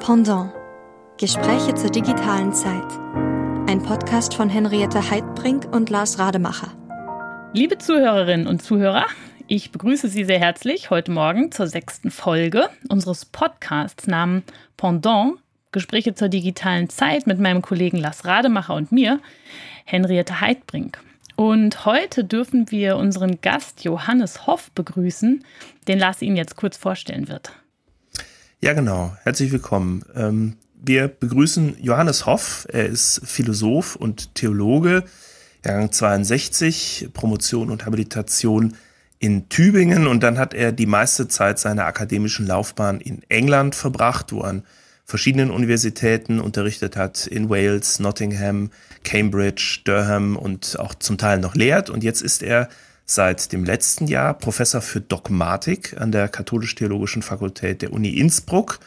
Pendant. Gespräche zur digitalen Zeit. Ein Podcast von Henriette Heidbrink und Lars Rademacher. Liebe Zuhörerinnen und Zuhörer, ich begrüße Sie sehr herzlich heute Morgen zur sechsten Folge unseres Podcasts namens Pendant. Gespräche zur digitalen Zeit mit meinem Kollegen Lars Rademacher und mir, Henriette Heidbrink. Und heute dürfen wir unseren Gast Johannes Hoff begrüßen, den Lars Ihnen jetzt kurz vorstellen wird. Ja, genau. Herzlich willkommen. Ähm, wir begrüßen Johannes Hoff. Er ist Philosoph und Theologe, Jahrgang 62, Promotion und Habilitation in Tübingen und dann hat er die meiste Zeit seiner akademischen Laufbahn in England verbracht, wo er an verschiedenen Universitäten unterrichtet hat, in Wales, Nottingham, Cambridge, Durham und auch zum Teil noch lehrt. Und jetzt ist er seit dem letzten Jahr Professor für Dogmatik an der Katholisch-Theologischen Fakultät der Uni Innsbruck.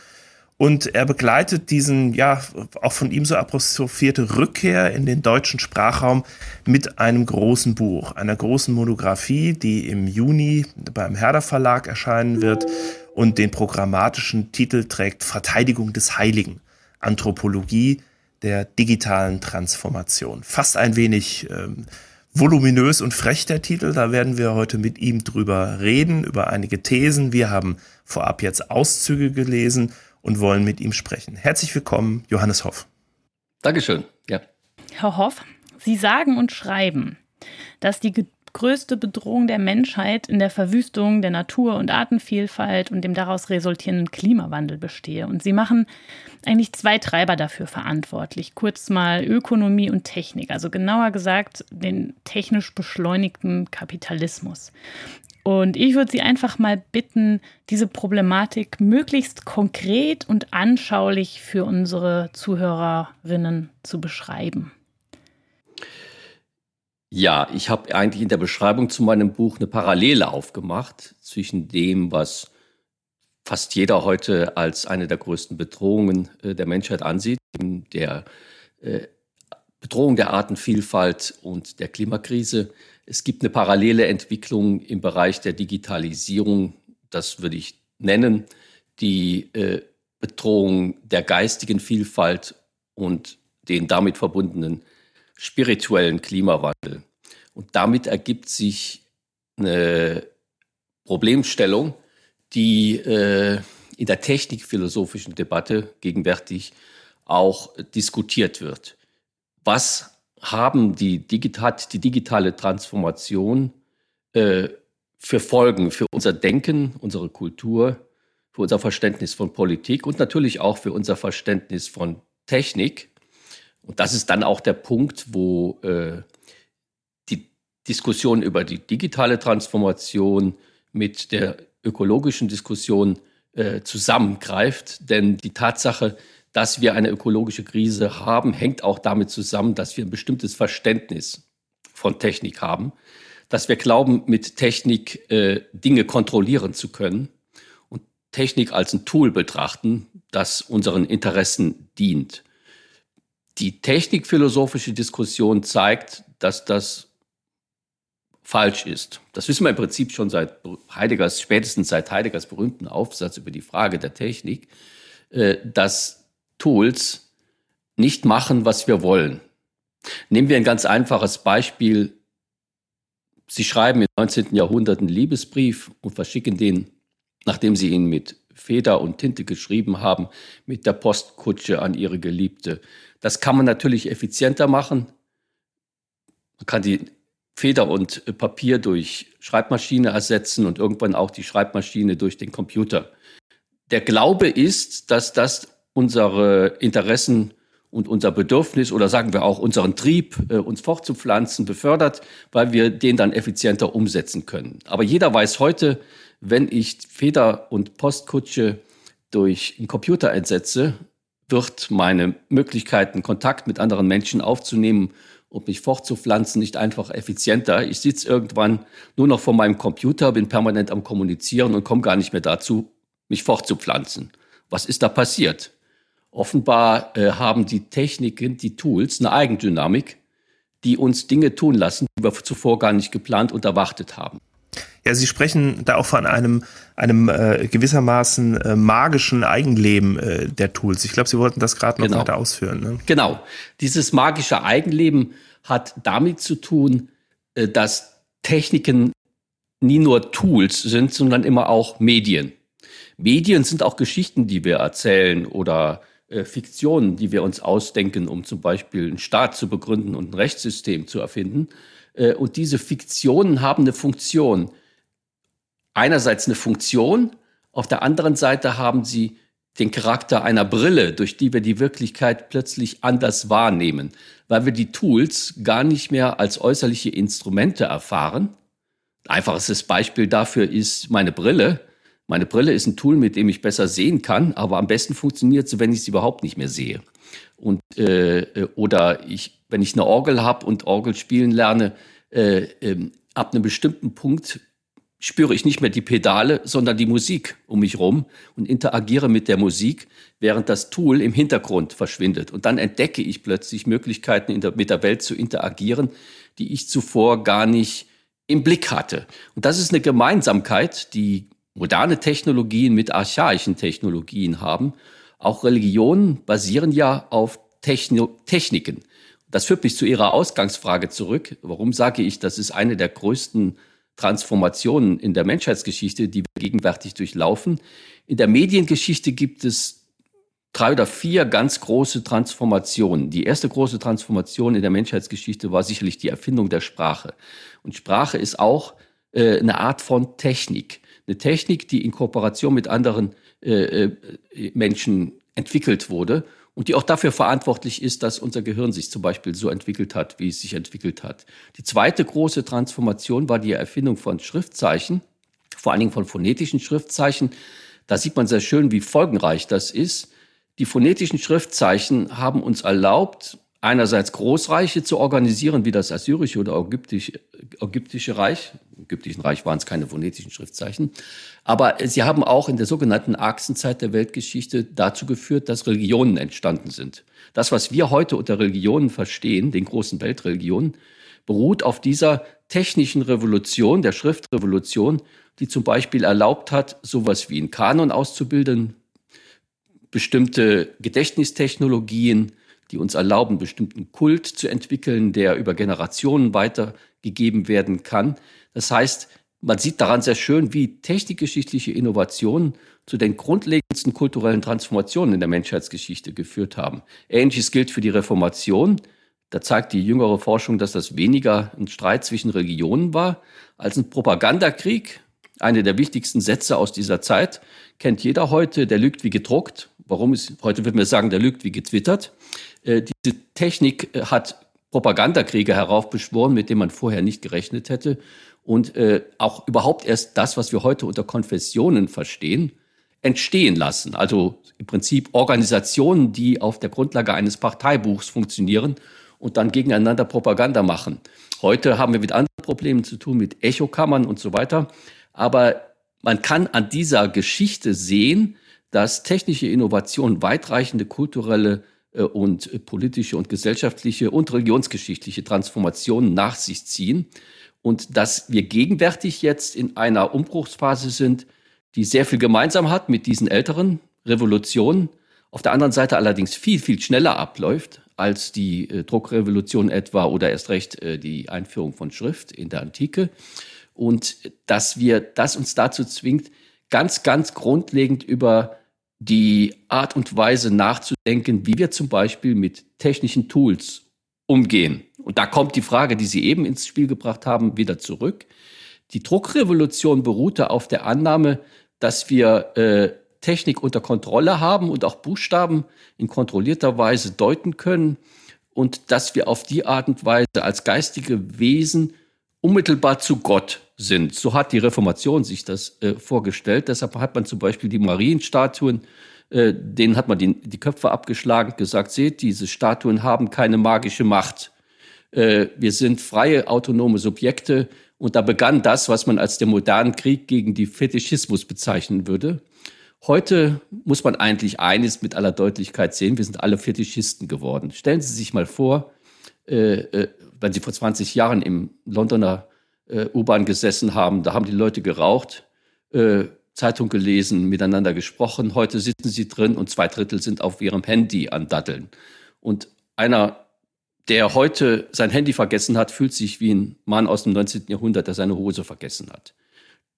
Und er begleitet diesen, ja, auch von ihm so apostrophierte Rückkehr in den deutschen Sprachraum mit einem großen Buch, einer großen Monographie, die im Juni beim Herder Verlag erscheinen wird und den programmatischen Titel trägt Verteidigung des Heiligen, Anthropologie der digitalen Transformation. Fast ein wenig ähm, voluminös und frech der Titel. Da werden wir heute mit ihm drüber reden, über einige Thesen. Wir haben vorab jetzt Auszüge gelesen und wollen mit ihm sprechen. Herzlich willkommen, Johannes Hoff. Dankeschön. Ja. Herr Hoff, Sie sagen und schreiben, dass die größte Bedrohung der Menschheit in der Verwüstung der Natur- und Artenvielfalt und dem daraus resultierenden Klimawandel bestehe. Und Sie machen eigentlich zwei Treiber dafür verantwortlich. Kurz mal Ökonomie und Technik, also genauer gesagt den technisch beschleunigten Kapitalismus. Und ich würde Sie einfach mal bitten, diese Problematik möglichst konkret und anschaulich für unsere Zuhörerinnen zu beschreiben. Ja, ich habe eigentlich in der Beschreibung zu meinem Buch eine Parallele aufgemacht zwischen dem, was fast jeder heute als eine der größten Bedrohungen äh, der Menschheit ansieht, der äh, Bedrohung der Artenvielfalt und der Klimakrise. Es gibt eine parallele Entwicklung im Bereich der Digitalisierung, das würde ich nennen, die äh, Bedrohung der geistigen Vielfalt und den damit verbundenen spirituellen Klimawandel. Und damit ergibt sich eine Problemstellung, die äh, in der technikphilosophischen Debatte gegenwärtig auch diskutiert wird. Was haben die, digital, die digitale Transformation äh, für Folgen für unser Denken, unsere Kultur, für unser Verständnis von Politik und natürlich auch für unser Verständnis von Technik? Und das ist dann auch der Punkt, wo äh, die Diskussion über die digitale Transformation mit der ökologischen Diskussion äh, zusammengreift. Denn die Tatsache, dass wir eine ökologische Krise haben, hängt auch damit zusammen, dass wir ein bestimmtes Verständnis von Technik haben, dass wir glauben, mit Technik äh, Dinge kontrollieren zu können und Technik als ein Tool betrachten, das unseren Interessen dient. Die technikphilosophische Diskussion zeigt, dass das falsch ist. Das wissen wir im Prinzip schon seit Heideggers, spätestens seit Heideggers berühmten Aufsatz über die Frage der Technik, äh, dass Tools nicht machen, was wir wollen. Nehmen wir ein ganz einfaches Beispiel. Sie schreiben im 19. Jahrhundert einen Liebesbrief und verschicken den, nachdem Sie ihn mit Feder und Tinte geschrieben haben, mit der Postkutsche an Ihre Geliebte. Das kann man natürlich effizienter machen. Man kann die Feder und Papier durch Schreibmaschine ersetzen und irgendwann auch die Schreibmaschine durch den Computer. Der Glaube ist, dass das unsere Interessen und unser Bedürfnis oder sagen wir auch unseren Trieb, äh, uns fortzupflanzen, befördert, weil wir den dann effizienter umsetzen können. Aber jeder weiß heute, wenn ich Feder und Postkutsche durch einen Computer einsetze, wird meine Möglichkeiten, Kontakt mit anderen Menschen aufzunehmen und mich fortzupflanzen, nicht einfach effizienter. Ich sitze irgendwann nur noch vor meinem Computer, bin permanent am Kommunizieren und komme gar nicht mehr dazu, mich fortzupflanzen. Was ist da passiert? Offenbar äh, haben die Techniken, die Tools eine Eigendynamik, die uns Dinge tun lassen, die wir zuvor gar nicht geplant und erwartet haben. Ja, Sie sprechen da auch von einem, einem äh, gewissermaßen äh, magischen Eigenleben äh, der Tools. Ich glaube, Sie wollten das gerade noch genau. weiter ausführen. Ne? Genau. Dieses magische Eigenleben hat damit zu tun, äh, dass Techniken nie nur Tools sind, sondern immer auch Medien. Medien sind auch Geschichten, die wir erzählen oder Fiktionen, die wir uns ausdenken, um zum Beispiel einen Staat zu begründen und ein Rechtssystem zu erfinden. Äh, und diese Fiktionen haben eine Funktion. Einerseits eine Funktion, auf der anderen Seite haben sie den Charakter einer Brille, durch die wir die Wirklichkeit plötzlich anders wahrnehmen, weil wir die Tools gar nicht mehr als äußerliche Instrumente erfahren. Einfachstes Beispiel dafür ist meine Brille. Meine Brille ist ein Tool, mit dem ich besser sehen kann, aber am besten funktioniert sie, wenn ich sie überhaupt nicht mehr sehe. Und äh, äh oder ich, wenn ich eine Orgel habe und Orgel spielen lerne, äh, äh, ab einem bestimmten Punkt spüre ich nicht mehr die Pedale, sondern die Musik um mich rum und interagiere mit der Musik, während das Tool im Hintergrund verschwindet. Und dann entdecke ich plötzlich Möglichkeiten, der, mit der Welt zu interagieren, die ich zuvor gar nicht im Blick hatte. Und das ist eine Gemeinsamkeit, die moderne Technologien mit archaischen Technologien haben. Auch Religionen basieren ja auf Techno Techniken. Das führt mich zu Ihrer Ausgangsfrage zurück. Warum sage ich, das ist eine der größten Transformationen in der Menschheitsgeschichte, die wir gegenwärtig durchlaufen? In der Mediengeschichte gibt es drei oder vier ganz große Transformationen. Die erste große Transformation in der Menschheitsgeschichte war sicherlich die Erfindung der Sprache. Und Sprache ist auch äh, eine Art von Technik eine Technik, die in Kooperation mit anderen äh, äh, Menschen entwickelt wurde und die auch dafür verantwortlich ist, dass unser Gehirn sich zum Beispiel so entwickelt hat, wie es sich entwickelt hat. Die zweite große Transformation war die Erfindung von Schriftzeichen, vor allen Dingen von phonetischen Schriftzeichen. Da sieht man sehr schön, wie folgenreich das ist. Die phonetischen Schriftzeichen haben uns erlaubt, einerseits Großreiche zu organisieren, wie das assyrische oder ägyptische, ägyptische Reich. Im ägyptischen Reich waren es keine phonetischen Schriftzeichen. Aber sie haben auch in der sogenannten Achsenzeit der Weltgeschichte dazu geführt, dass Religionen entstanden sind. Das, was wir heute unter Religionen verstehen, den großen Weltreligionen, beruht auf dieser technischen Revolution, der Schriftrevolution, die zum Beispiel erlaubt hat, sowas wie einen Kanon auszubilden, bestimmte Gedächtnistechnologien, die uns erlauben, bestimmten Kult zu entwickeln, der über Generationen weitergegeben werden kann. Das heißt, man sieht daran sehr schön, wie technikgeschichtliche Innovationen zu den grundlegendsten kulturellen Transformationen in der Menschheitsgeschichte geführt haben. Ähnliches gilt für die Reformation. Da zeigt die jüngere Forschung, dass das weniger ein Streit zwischen Religionen war als ein Propagandakrieg. Eine der wichtigsten Sätze aus dieser Zeit kennt jeder heute, der lügt wie gedruckt. Warum ist, heute würde man sagen, der lügt wie getwittert. Äh, diese Technik äh, hat Propagandakriege heraufbeschworen, mit denen man vorher nicht gerechnet hätte. Und äh, auch überhaupt erst das, was wir heute unter Konfessionen verstehen, entstehen lassen. Also im Prinzip Organisationen, die auf der Grundlage eines Parteibuchs funktionieren und dann gegeneinander Propaganda machen. Heute haben wir mit anderen Problemen zu tun, mit Echokammern und so weiter. Aber man kann an dieser Geschichte sehen, dass technische Innovation weitreichende kulturelle und politische und gesellschaftliche und religionsgeschichtliche Transformationen nach sich ziehen und dass wir gegenwärtig jetzt in einer Umbruchsphase sind, die sehr viel gemeinsam hat mit diesen älteren Revolutionen, auf der anderen Seite allerdings viel, viel schneller abläuft als die äh, Druckrevolution etwa oder erst recht äh, die Einführung von Schrift in der Antike. Und dass wir, das uns dazu zwingt, ganz, ganz grundlegend über die Art und Weise nachzudenken, wie wir zum Beispiel mit technischen Tools umgehen. Und da kommt die Frage, die Sie eben ins Spiel gebracht haben, wieder zurück. Die Druckrevolution beruhte auf der Annahme, dass wir äh, Technik unter Kontrolle haben und auch Buchstaben in kontrollierter Weise deuten können und dass wir auf die Art und Weise als geistige Wesen unmittelbar zu Gott sind. So hat die Reformation sich das äh, vorgestellt. Deshalb hat man zum Beispiel die Marienstatuen, äh, denen hat man die, die Köpfe abgeschlagen, gesagt, seht, diese Statuen haben keine magische Macht. Äh, wir sind freie, autonome Subjekte. Und da begann das, was man als den modernen Krieg gegen die Fetischismus bezeichnen würde. Heute muss man eigentlich eines mit aller Deutlichkeit sehen, wir sind alle Fetischisten geworden. Stellen Sie sich mal vor, äh, äh, wenn Sie vor 20 Jahren im Londoner äh, U-Bahn gesessen haben. Da haben die Leute geraucht, äh, Zeitung gelesen, miteinander gesprochen. Heute sitzen sie drin und zwei Drittel sind auf ihrem Handy an Datteln. Und einer, der heute sein Handy vergessen hat, fühlt sich wie ein Mann aus dem 19. Jahrhundert, der seine Hose vergessen hat.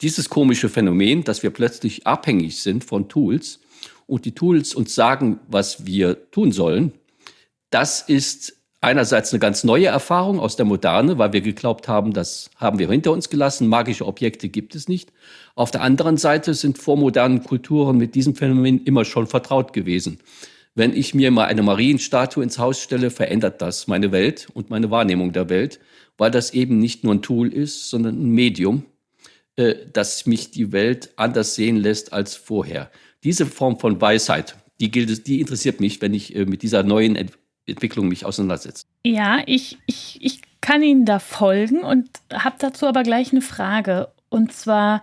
Dieses komische Phänomen, dass wir plötzlich abhängig sind von Tools und die Tools uns sagen, was wir tun sollen, das ist einerseits eine ganz neue Erfahrung aus der Moderne, weil wir geglaubt haben, das haben wir hinter uns gelassen, magische Objekte gibt es nicht. Auf der anderen Seite sind vormodernen Kulturen mit diesem Phänomen immer schon vertraut gewesen. Wenn ich mir mal eine Marienstatue ins Haus stelle, verändert das meine Welt und meine Wahrnehmung der Welt, weil das eben nicht nur ein Tool ist, sondern ein Medium, äh, das mich die Welt anders sehen lässt als vorher. Diese Form von Weisheit, die gilt, die interessiert mich, wenn ich äh, mit dieser neuen Entwicklung mich auseinandersetze. Ja, ich, ich, ich kann Ihnen da folgen und habe dazu aber gleich eine Frage. Und zwar,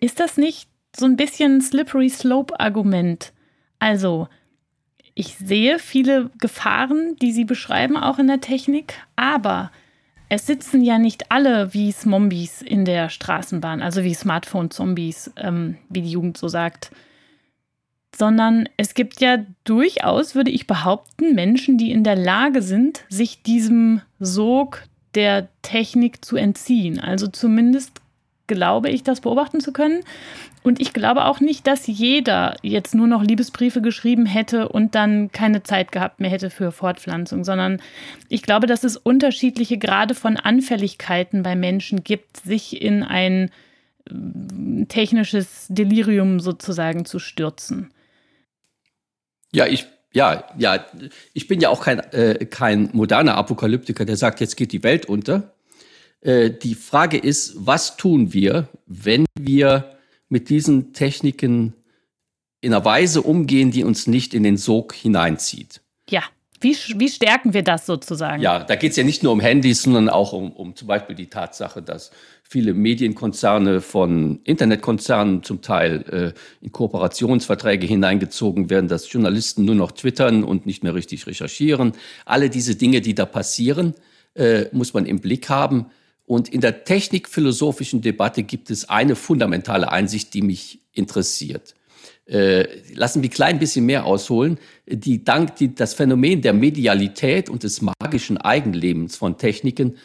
ist das nicht so ein bisschen Slippery Slope-Argument? Also, ich sehe viele Gefahren, die Sie beschreiben, auch in der Technik, aber es sitzen ja nicht alle wie Zombies in der Straßenbahn, also wie Smartphone-Zombies, ähm, wie die Jugend so sagt sondern es gibt ja durchaus, würde ich behaupten, Menschen, die in der Lage sind, sich diesem Sog der Technik zu entziehen. Also zumindest glaube ich, das beobachten zu können. Und ich glaube auch nicht, dass jeder jetzt nur noch Liebesbriefe geschrieben hätte und dann keine Zeit gehabt mehr hätte für Fortpflanzung, sondern ich glaube, dass es unterschiedliche Grade von Anfälligkeiten bei Menschen gibt, sich in ein äh, technisches Delirium sozusagen zu stürzen. Ja, ich, ja, ja, ich bin ja auch kein, äh, kein moderner Apokalyptiker, der sagt, jetzt geht die Welt unter. Äh, die Frage ist, was tun wir, wenn wir mit diesen Techniken in einer Weise umgehen, die uns nicht in den Sog hineinzieht? Ja. Wie, wie stärken wir das sozusagen? Ja, da geht es ja nicht nur um Handys, sondern auch um, um zum Beispiel die Tatsache, dass viele Medienkonzerne von Internetkonzernen zum Teil äh, in Kooperationsverträge hineingezogen werden, dass Journalisten nur noch twittern und nicht mehr richtig recherchieren. Alle diese Dinge, die da passieren, äh, muss man im Blick haben. Und in der technikphilosophischen Debatte gibt es eine fundamentale Einsicht, die mich interessiert. Äh, lassen wir klein bisschen mehr ausholen. Die dank die, das Phänomen der Medialität und des magischen Eigenlebens von Techniken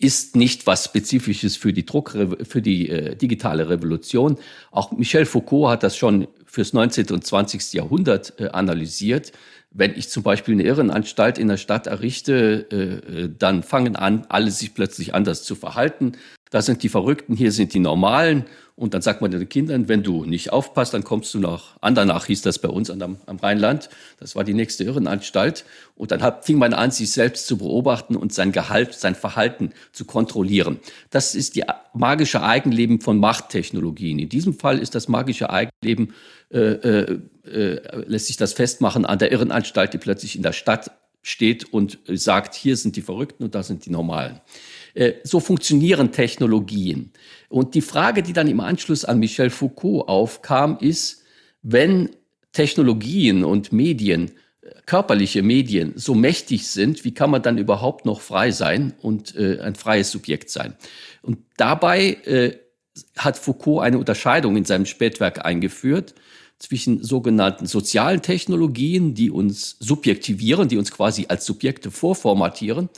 ist nicht was Spezifisches für die Druck, für die äh, digitale Revolution. Auch Michel Foucault hat das schon fürs 19. und 20. Jahrhundert äh, analysiert. Wenn ich zum Beispiel eine Irrenanstalt in der Stadt errichte, äh, äh dann fangen an, alle sich plötzlich anders zu verhalten. Da sind die Verrückten, hier sind die Normalen. Und dann sagt man den Kindern, wenn du nicht aufpasst, dann kommst du nach Andernach, hieß das bei uns am, am Rheinland. Das war die nächste Irrenanstalt. Und dann hat, fing man an, sich selbst zu beobachten und sein Gehalt, sein Verhalten zu kontrollieren. Das ist die magische Eigenleben von Machttechnologien. In diesem Fall ist das magische Eigenleben, äh, äh, äh, lässt sich das festmachen an der Irrenanstalt, die plötzlich in der Stadt steht und sagt, hier sind die Verrückten und da sind die Normalen. Äh, so funktionieren Technologien. Und die Frage, die dann im Anschluss an Michel Foucault aufkam, ist, wenn Technologien und Medien, körperliche Medien so mächtig sind, wie kann man dann überhaupt noch frei sein und äh, ein freies Subjekt sein? Und dabei äh, hat Foucault eine Unterscheidung in seinem Spätwerk eingeführt zwischen sogenannten sozialen Technologien, die uns subjektivieren, die uns quasi als Subjekte vorformatieren,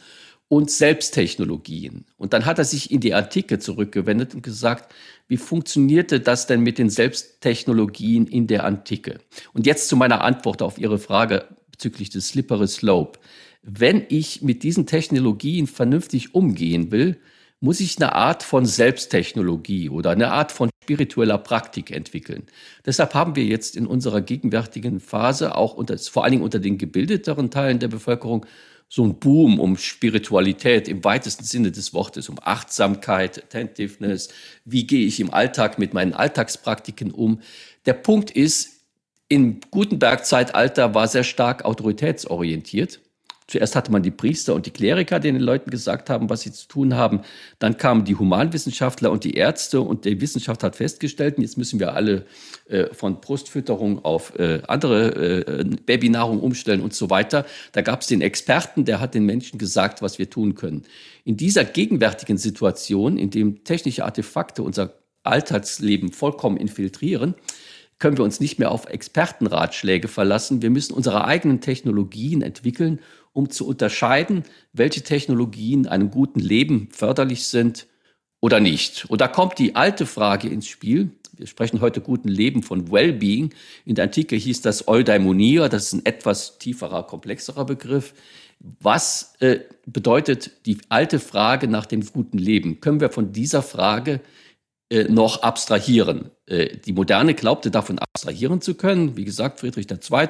und Selbsttechnologien. Und dann hat er sich in die Antike zurückgewendet und gesagt, wie funktionierte das denn mit den Selbsttechnologien in der Antike? Und jetzt zu meiner Antwort auf Ihre Frage bezüglich des Slippery Slope. Wenn ich mit diesen Technologien vernünftig umgehen will, muss ich eine Art von Selbsttechnologie oder eine Art von spiritueller Praktik entwickeln. Deshalb haben wir jetzt in unserer gegenwärtigen Phase auch unter, vor allen Dingen unter den gebildeteren Teilen der Bevölkerung so ein Boom um Spiritualität im weitesten Sinne des Wortes, um Achtsamkeit, Attentiveness. Wie gehe ich im Alltag mit meinen Alltagspraktiken um? Der Punkt ist, im Gutenberg-Zeitalter war sehr stark autoritätsorientiert. Zuerst hatte man die Priester und die Kleriker, die den Leuten gesagt haben, was sie zu tun haben. Dann kamen die Humanwissenschaftler und die Ärzte und die Wissenschaft hat festgestellt, jetzt müssen wir alle äh, von Brustfütterung auf äh, andere äh, Babynahrung umstellen und so weiter. Da gab es den Experten, der hat den Menschen gesagt, was wir tun können. In dieser gegenwärtigen Situation, in dem technische Artefakte unser Alltagsleben vollkommen infiltrieren, können wir uns nicht mehr auf Expertenratschläge verlassen. Wir müssen unsere eigenen Technologien entwickeln um zu unterscheiden, welche Technologien einem guten Leben förderlich sind oder nicht. Und da kommt die alte Frage ins Spiel. Wir sprechen heute guten Leben von Wellbeing. In der Antike hieß das Eudaimonia, das ist ein etwas tieferer, komplexerer Begriff. Was äh, bedeutet die alte Frage nach dem guten Leben? Können wir von dieser Frage äh, noch abstrahieren. Äh, die Moderne glaubte davon abstrahieren zu können. Wie gesagt, Friedrich II.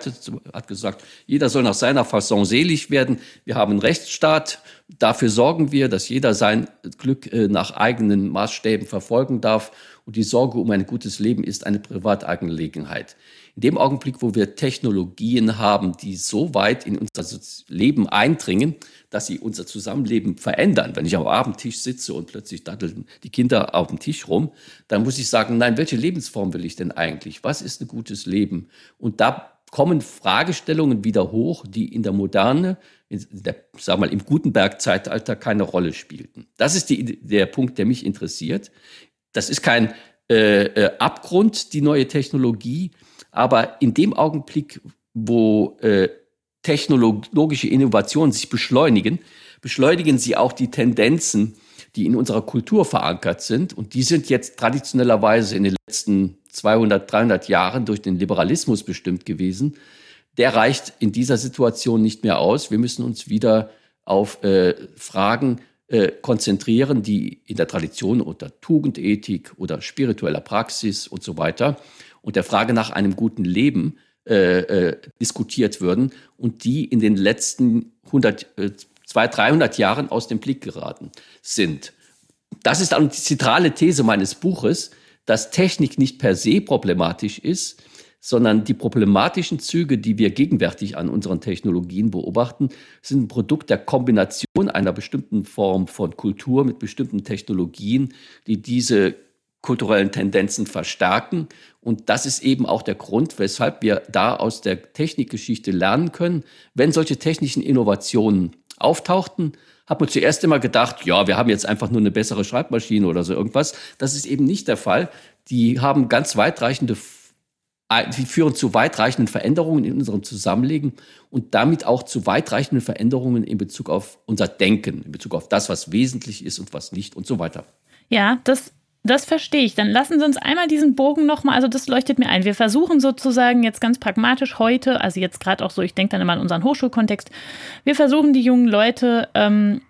hat gesagt, jeder soll nach seiner Fasson selig werden. Wir haben einen Rechtsstaat. Dafür sorgen wir, dass jeder sein Glück äh, nach eigenen Maßstäben verfolgen darf. Und die Sorge um ein gutes Leben ist eine Privatangelegenheit. In dem Augenblick, wo wir Technologien haben, die so weit in unser Leben eindringen, dass sie unser Zusammenleben verändern. Wenn ich am Abendtisch sitze und plötzlich datteln die Kinder auf dem Tisch rum, dann muss ich sagen, nein, welche Lebensform will ich denn eigentlich? Was ist ein gutes Leben? Und da kommen Fragestellungen wieder hoch, die in der Moderne, in der, sag mal, im Gutenberg-Zeitalter keine Rolle spielten. Das ist die, der Punkt, der mich interessiert. Das ist kein äh, äh, Abgrund, die neue Technologie, aber in dem Augenblick, wo äh, technologische Innovationen sich beschleunigen, beschleunigen sie auch die Tendenzen, die in unserer Kultur verankert sind. Und die sind jetzt traditionellerweise in den letzten 200, 300 Jahren durch den Liberalismus bestimmt gewesen. Der reicht in dieser Situation nicht mehr aus. Wir müssen uns wieder auf äh, Fragen äh, konzentrieren, die in der Tradition unter Tugendethik oder spiritueller Praxis und so weiter und der Frage nach einem guten Leben äh, äh, diskutiert würden und die in den letzten 100, äh, 200, 300 Jahren aus dem Blick geraten sind. Das ist auch die zentrale These meines Buches, dass Technik nicht per se problematisch ist, sondern die problematischen Züge, die wir gegenwärtig an unseren Technologien beobachten, sind ein Produkt der Kombination einer bestimmten Form von Kultur mit bestimmten Technologien, die diese kulturellen Tendenzen verstärken. Und das ist eben auch der Grund, weshalb wir da aus der Technikgeschichte lernen können. Wenn solche technischen Innovationen auftauchten, hat man zuerst immer gedacht, ja, wir haben jetzt einfach nur eine bessere Schreibmaschine oder so irgendwas. Das ist eben nicht der Fall. Die haben ganz weitreichende die führen zu weitreichenden Veränderungen in unserem Zusammenleben und damit auch zu weitreichenden Veränderungen in Bezug auf unser Denken, in Bezug auf das, was wesentlich ist und was nicht und so weiter. Ja, das das verstehe ich. Dann lassen Sie uns einmal diesen Bogen nochmal, also das leuchtet mir ein. Wir versuchen sozusagen jetzt ganz pragmatisch heute, also jetzt gerade auch so, ich denke dann immer an unseren Hochschulkontext, wir versuchen die jungen Leute ähm,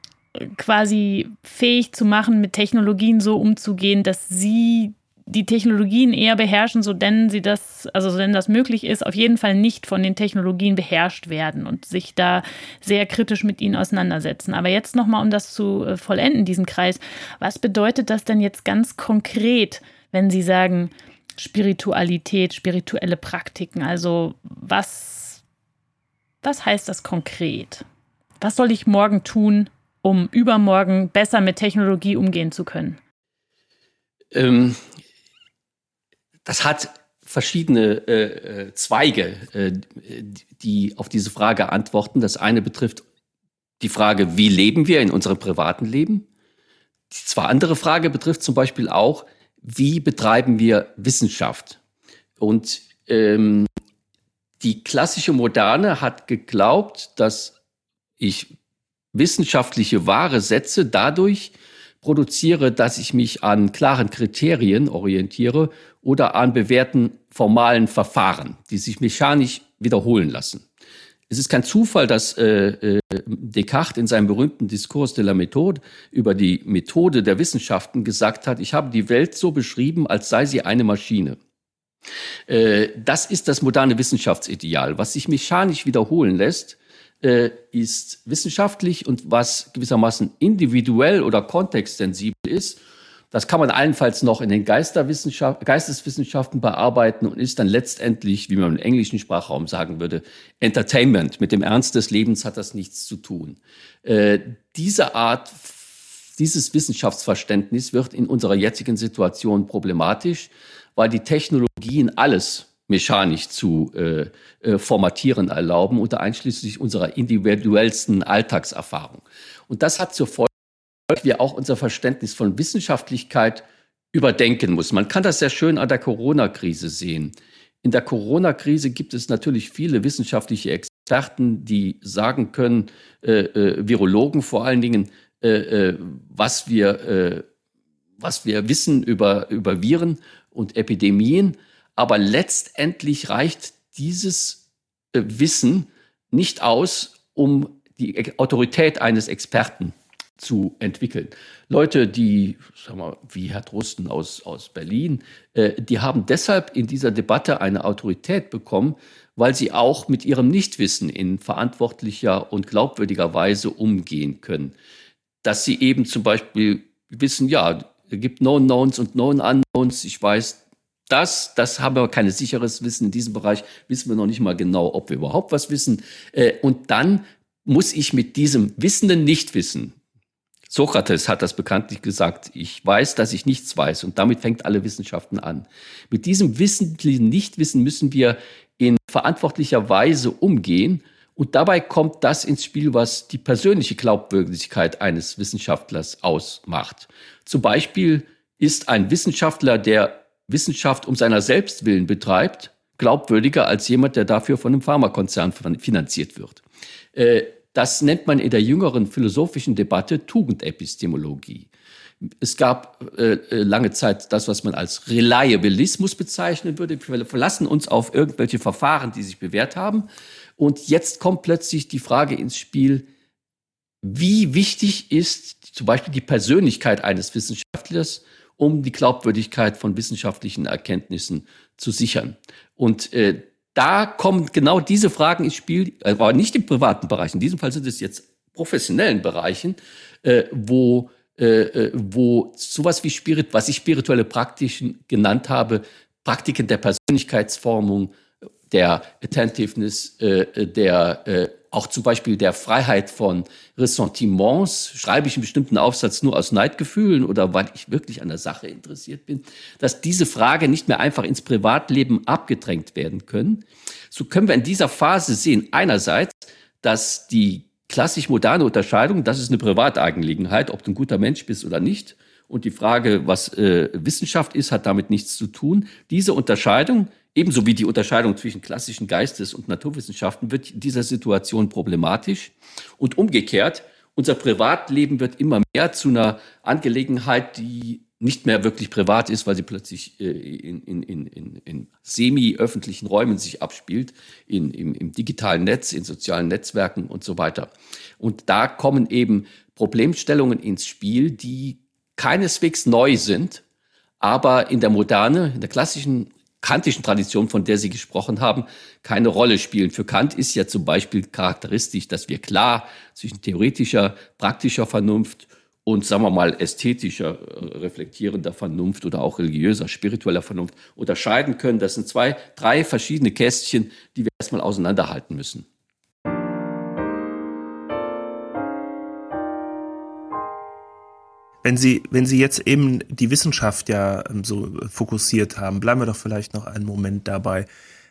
quasi fähig zu machen, mit Technologien so umzugehen, dass sie die Technologien eher beherrschen, so denn sie das, also so denn das möglich ist, auf jeden Fall nicht von den Technologien beherrscht werden und sich da sehr kritisch mit ihnen auseinandersetzen. Aber jetzt nochmal, um das zu äh, vollenden, diesen Kreis, was bedeutet das denn jetzt ganz konkret, wenn Sie sagen Spiritualität, spirituelle Praktiken? Also was, was heißt das konkret? Was soll ich morgen tun, um übermorgen besser mit Technologie umgehen zu können? Ähm, das hat verschiedene äh, äh, Zweige, äh, die auf diese Frage antworten. Das eine betrifft die Frage, wie leben wir in unserem privaten Leben? Die zwar andere Frage betrifft zum Beispiel auch, wie betreiben wir Wissenschaft? Und ähm, die klassische Moderne hat geglaubt, dass ich wissenschaftliche Ware setze dadurch, produziere, dass ich mich an klaren Kriterien orientiere oder an bewährten formalen Verfahren, die sich mechanisch wiederholen lassen. Es ist kein Zufall, dass äh, äh, Descartes in seinem berühmten Diskurs de la Méthode über die Methode der Wissenschaften gesagt hat, ich habe die Welt so beschrieben, als sei sie eine Maschine. Äh, das ist das moderne Wissenschaftsideal, was sich mechanisch wiederholen lässt, äh, ist wissenschaftlich und was gewissermaßen individuell oder kontextsensibel ist, Das kann man allenfalls noch in den Geisteswissenschaften bearbeiten und ist dann letztendlich, wie man im englischen Sprachraum sagen würde, Entertainment. Mit dem Ernst des Lebens hat das nichts zu tun. Äh, diese Art, dieses Wissenschaftsverständnis wird in unserer jetzigen Situation problematisch, weil die Technologien alles mechanisch zu äh, äh, formatieren erlauben, unter einschließlich unserer individuellsten Alltagserfahrung. Und das hat zur Folge, wir auch unser Verständnis von Wissenschaftlichkeit überdenken muss. Man kann das sehr schön an der Corona-Krise sehen. In der Corona-Krise gibt es natürlich viele wissenschaftliche Experten, die sagen können, äh, äh, Virologen vor allen Dingen, äh, äh was wir, äh, was wir wissen über, über Viren und Epidemien. Aber letztendlich reicht dieses äh, Wissen nicht aus, um die Autorität eines Experten zu entwickeln. Leute, die, sag mal, wie Herr Drosten aus, aus Berlin, äh, die haben deshalb in dieser Debatte eine Autorität bekommen, weil sie auch mit ihrem Nichtwissen in verantwortlicher und glaubwürdiger Weise umgehen können. Dass sie eben zum Beispiel wissen, ja, es gibt Known Knowns und Known Unknowns. Ich weiß, das, das haben wir kein sicheres Wissen. In diesem Bereich wissen wir noch nicht mal genau, ob wir überhaupt was wissen. Äh, und dann muss ich mit diesem wissenden Nichtwissen, Sokrates hat das bekanntlich gesagt, ich weiß, dass ich nichts weiß und damit fängt alle Wissenschaften an. Mit diesem wissentlichen Nichtwissen müssen wir in verantwortlicher Weise umgehen und dabei kommt das ins Spiel, was die persönliche Glaubwürdigkeit eines Wissenschaftlers ausmacht. Zum Beispiel ist ein Wissenschaftler, der Wissenschaft um seiner selbst willen betreibt, glaubwürdiger als jemand, der dafür von einem Pharmakonzern finanziert wird. Das nennt man in der jüngeren philosophischen Debatte Tugendepistemologie. Es gab äh, äh, lange Zeit das, was man als Reliabilismus bezeichnen würde. Wir verlassen uns auf irgendwelche Verfahren, die sich bewährt haben. Und jetzt kommt plötzlich die Frage ins Spiel, wie wichtig ist zum Beispiel die Persönlichkeit eines Wissenschaftlers um die Glaubwürdigkeit von wissenschaftlichen Erkenntnissen zu sichern. Und äh, da kommen genau diese Fragen ins Spiel, äh, aber nicht im privaten Bereich. In diesem Fall sind es jetzt professionellen Bereichen, äh, wo äh, äh wo sowas wie Spirit, was ich spirituelle Praktiken genannt habe, Praktiken der Persönlichkeitsformung, der Attentiveness, äh, der äh, auch zum Beispiel der Freiheit von Ressentiments, schreibe ich einen bestimmten Aufsatz nur aus Neidgefühlen oder weil ich wirklich an der Sache interessiert bin, dass diese Frage nicht mehr einfach ins Privatleben abgedrängt werden können. So können wir in dieser Phase sehen, einerseits, dass die klassisch moderne Unterscheidung, das ist eine Privatangelegenheit, ob du ein guter Mensch bist oder nicht, und die Frage, was äh, Wissenschaft ist, hat damit nichts zu tun. Diese Unterscheidung Ebenso wie die Unterscheidung zwischen klassischen Geistes- und Naturwissenschaften wird in dieser Situation problematisch. Und umgekehrt, unser Privatleben wird immer mehr zu einer Angelegenheit, die nicht mehr wirklich privat ist, weil sie plötzlich äh, in, in, in, in, semi-öffentlichen Räumen sich abspielt, in, im, im digitalen Netz, in sozialen Netzwerken und so weiter. Und da kommen eben Problemstellungen ins Spiel, die keineswegs neu sind, aber in der Moderne, in der klassischen kantischen Tradition, von der Sie gesprochen haben, keine Rolle spielen. Für Kant ist ja zum Beispiel charakteristisch, dass wir klar zwischen theoretischer, praktischer Vernunft und, sagen wir mal, ästhetischer, äh, reflektierender Vernunft oder auch religiöser, spiritueller Vernunft unterscheiden können. Das sind zwei, drei verschiedene Kästchen, die wir erstmal auseinanderhalten müssen. Wenn Sie, wenn Sie jetzt eben die Wissenschaft ja ähm, so fokussiert haben, bleiben wir doch vielleicht noch einen Moment dabei.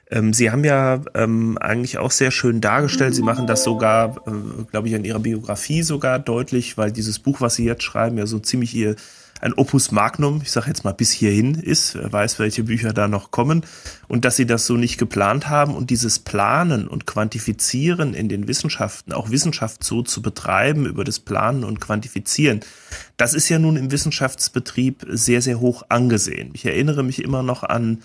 Ähm, Sie haben ja ähm, eigentlich auch sehr schön dargestellt. Sie machen das sogar, äh, glaube ich, in Ihrer Biografie sogar deutlich, weil dieses Buch, was Sie jetzt schreiben, ja so ziemlich Ihr ein Opus Magnum, ich sage jetzt mal bis hierhin ist, wer weiß, welche Bücher da noch kommen. Und dass sie das so nicht geplant haben und dieses Planen und Quantifizieren in den Wissenschaften, auch Wissenschaft so zu betreiben über das Planen und Quantifizieren, das ist ja nun im Wissenschaftsbetrieb sehr, sehr hoch angesehen. Ich erinnere mich immer noch an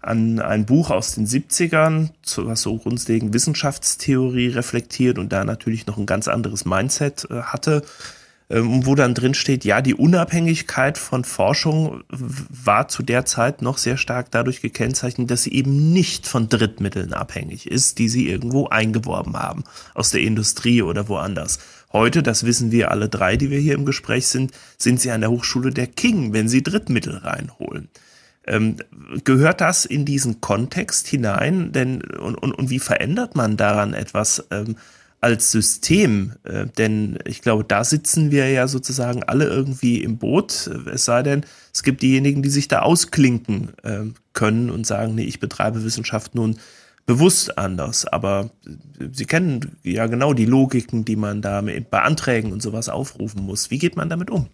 an ein Buch aus den 70ern, was so grundlegend Wissenschaftstheorie reflektiert und da natürlich noch ein ganz anderes Mindset äh, hatte ähm, wo dann drin steht, ja, die Unabhängigkeit von Forschung war zu der Zeit noch sehr stark dadurch gekennzeichnet, dass sie eben nicht von Drittmitteln abhängig ist, die sie irgendwo eingeworben haben, aus der Industrie oder woanders. Heute, das wissen wir alle drei, die wir hier im Gespräch sind, sind sie an der Hochschule der King, wenn sie Drittmittel reinholen. Ähm, gehört das in diesen Kontext hinein? Denn und, und, und wie verändert man daran etwas ähm, als System? Äh, denn ich glaube, da sitzen wir ja sozusagen alle irgendwie im Boot. Es sei denn, es gibt diejenigen, die sich da ausklinken äh, können und sagen, nee, ich betreibe Wissenschaft nun bewusst anders. Aber Sie kennen ja genau die Logiken, die man da bei Anträgen und sowas aufrufen muss. Wie geht man damit um?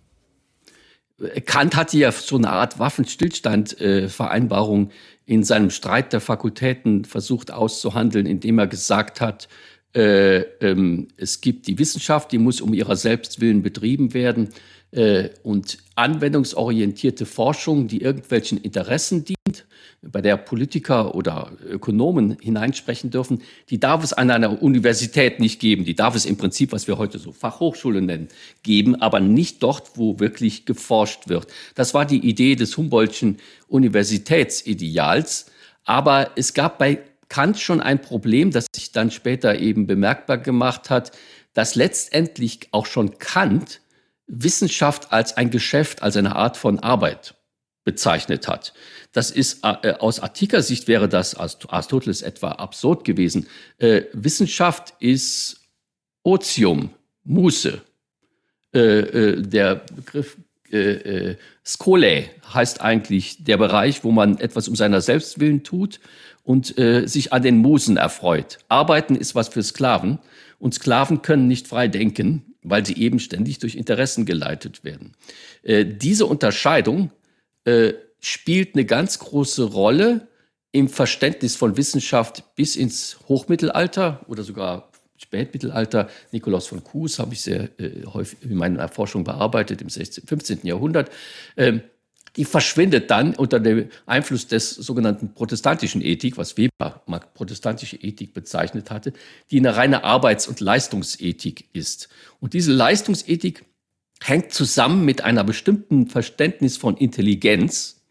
Kant hatte ja so eine Art Waffenstillstand-Vereinbarung in seinem Streit der Fakultäten versucht auszuhandeln, indem er gesagt hat, äh, ähm, es gibt die Wissenschaft, die muss um ihrer selbst willen betrieben werden äh, und anwendungsorientierte Forschung, die irgendwelchen Interessen dient, bei der Politiker oder Ökonomen hineinsprechen dürfen, die darf es an einer Universität nicht geben. Die darf es im Prinzip, was wir heute so Fachhochschule nennen, geben, aber nicht dort, wo wirklich geforscht wird. Das war die Idee des Humboldtschen Universitätsideals. Aber es gab bei Kant schon ein Problem, das sich dann später eben bemerkbar gemacht hat, dass letztendlich auch schon Kant Wissenschaft als ein Geschäft, als eine Art von Arbeit bezeichnet hat. Das ist äh, aus antiker Sicht wäre das Aristoteles etwa absurd gewesen. Äh, Wissenschaft ist Otium, Muße. Äh, äh der Begriff äh, äh, Skole heißt eigentlich der Bereich, wo man etwas um seiner Selbstwillen tut und äh, sich an den Musen erfreut. Arbeiten ist was für Sklaven und Sklaven können nicht frei denken weil sie eben ständig durch Interessen geleitet werden. Äh, diese Unterscheidung äh, spielt eine ganz große Rolle im Verständnis von Wissenschaft bis ins Hochmittelalter oder sogar Spätmittelalter. Nikolaus von Kues habe ich sehr äh, häufig in meiner Forschung bearbeitet im 16, 15. Jahrhundert. Ähm, die verschwindet dann unter dem Einfluss des sogenannten protestantischen Ethik, was Weber protestantische Ethik bezeichnet hatte, die eine reine Arbeits- und Leistungsethik ist. Und diese Leistungsethik hängt zusammen mit einer bestimmten Verständnis von Intelligenz,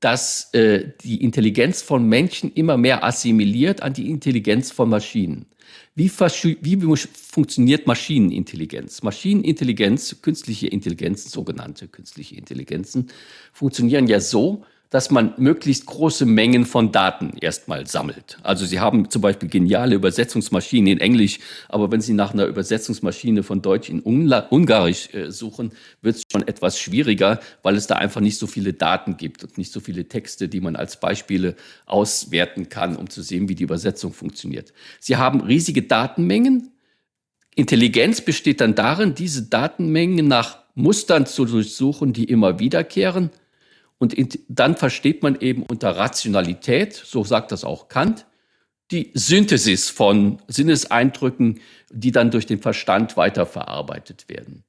dass äh, die Intelligenz von Menschen immer mehr assimiliert an die Intelligenz von Maschinen. Wie, wie, funktioniert Maschinenintelligenz? Maschinenintelligenz, künstliche Intelligenzen, sogenannte künstliche Intelligenzen, funktionieren ja so, dass man möglichst große Mengen von Daten erstmal sammelt. Also Sie haben zum Beispiel geniale Übersetzungsmaschinen in Englisch, aber wenn Sie nach einer Übersetzungsmaschine von Deutsch in Ungarisch äh, suchen, wird es schon etwas schwieriger, weil es da einfach nicht so viele Daten gibt und nicht so viele Texte, die man als Beispiele auswerten kann, um zu sehen, wie die Übersetzung funktioniert. Sie haben riesige Datenmengen. Intelligenz besteht dann darin, diese Datenmengen nach Mustern zu durchsuchen, die immer wiederkehren und dann versteht man eben unter Rationalität, so sagt das auch Kant, die Synthesis von Sinneseindrücken, die dann durch den Verstand weiterverarbeitet werden.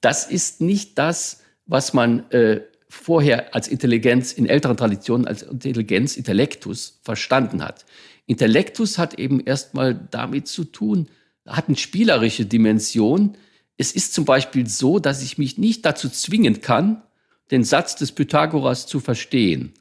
Das ist nicht das, was man äh, vorher als Intelligenz in älteren Traditionen als Intelligenz, Intellektus verstanden hat. Intellektus hat eben erstmal damit zu tun, hat eine spielerische Dimension. Es ist zum Beispiel so, dass ich mich nicht dazu zwingen kann, den Satz des Pythagoras zu verstehen.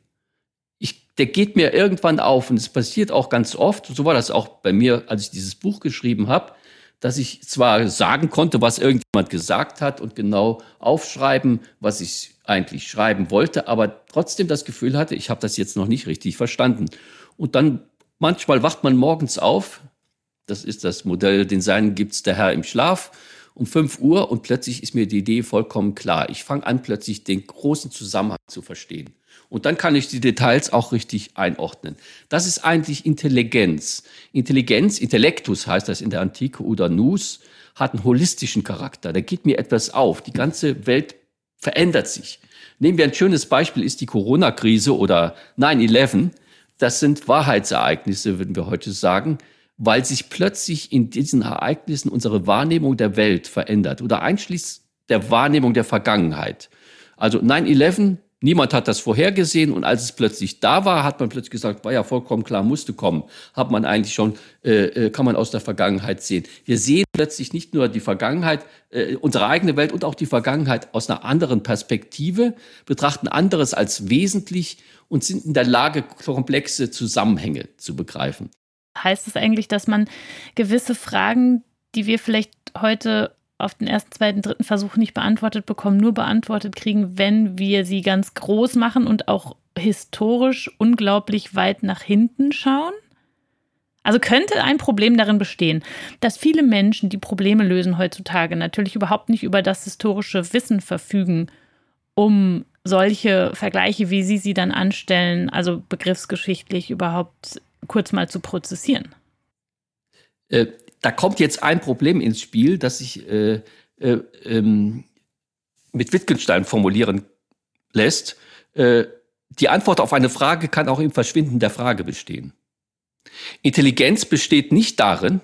Ich, der geht mir irgendwann auf und es passiert auch ganz oft, so war das auch bei mir, als ich dieses Buch geschrieben habe, dass ich zwar sagen konnte, was irgendjemand gesagt hat und genau aufschreiben, was ich eigentlich schreiben wollte, aber trotzdem das Gefühl hatte, ich habe das jetzt noch nicht richtig verstanden. Und dann manchmal wacht man morgens auf, das ist das Modell, den Seinen gibt's der Herr im Schlaf, um 5 Uhr und plötzlich ist mir die Idee vollkommen klar. Ich fange an, plötzlich den großen Zusammenhang zu verstehen. Und dann kann ich die Details auch richtig einordnen. Das ist eigentlich Intelligenz. Intelligenz, Intellektus heißt das in der Antike oder Nus, hat einen holistischen Charakter. Da geht mir etwas auf. Die ganze Welt verändert sich. Nehmen wir ein schönes Beispiel, ist die Corona-Krise oder 9-11. Das sind Wahrheitsereignisse, würden wir heute sagen, weil sich plötzlich in diesen Ereignissen unsere Wahrnehmung der Welt verändert oder einschließlich der Wahrnehmung der Vergangenheit. Also 9-11, niemand hat das vorhergesehen und als es plötzlich da war, hat man plötzlich gesagt, war ja vollkommen klar, musste kommen. Hat man eigentlich schon, äh, äh, kann man aus der Vergangenheit sehen. Wir sehen plötzlich nicht nur die Vergangenheit, äh, unsere eigene Welt und auch die Vergangenheit aus einer anderen Perspektive, betrachten anderes als wesentlich und sind in der Lage, komplexe Zusammenhänge zu begreifen heißt es eigentlich, dass man gewisse Fragen, die wir vielleicht heute auf den ersten, zweiten, dritten Versuch nicht beantwortet bekommen, nur beantwortet kriegen, wenn wir sie ganz groß machen und auch historisch unglaublich weit nach hinten schauen? Also könnte ein Problem darin bestehen, dass viele Menschen, die Probleme lösen heutzutage, natürlich überhaupt nicht über das historische Wissen verfügen, um solche Vergleiche, wie Sie sie dann anstellen, also begriffsgeschichtlich überhaupt kurz mal zu prozessieren? Äh, da kommt jetzt ein Problem ins Spiel, das sich äh, äh, ähm, mit Wittgenstein formulieren lässt. Äh, die Antwort auf eine Frage kann auch im Verschwinden der Frage bestehen. Intelligenz besteht nicht darin,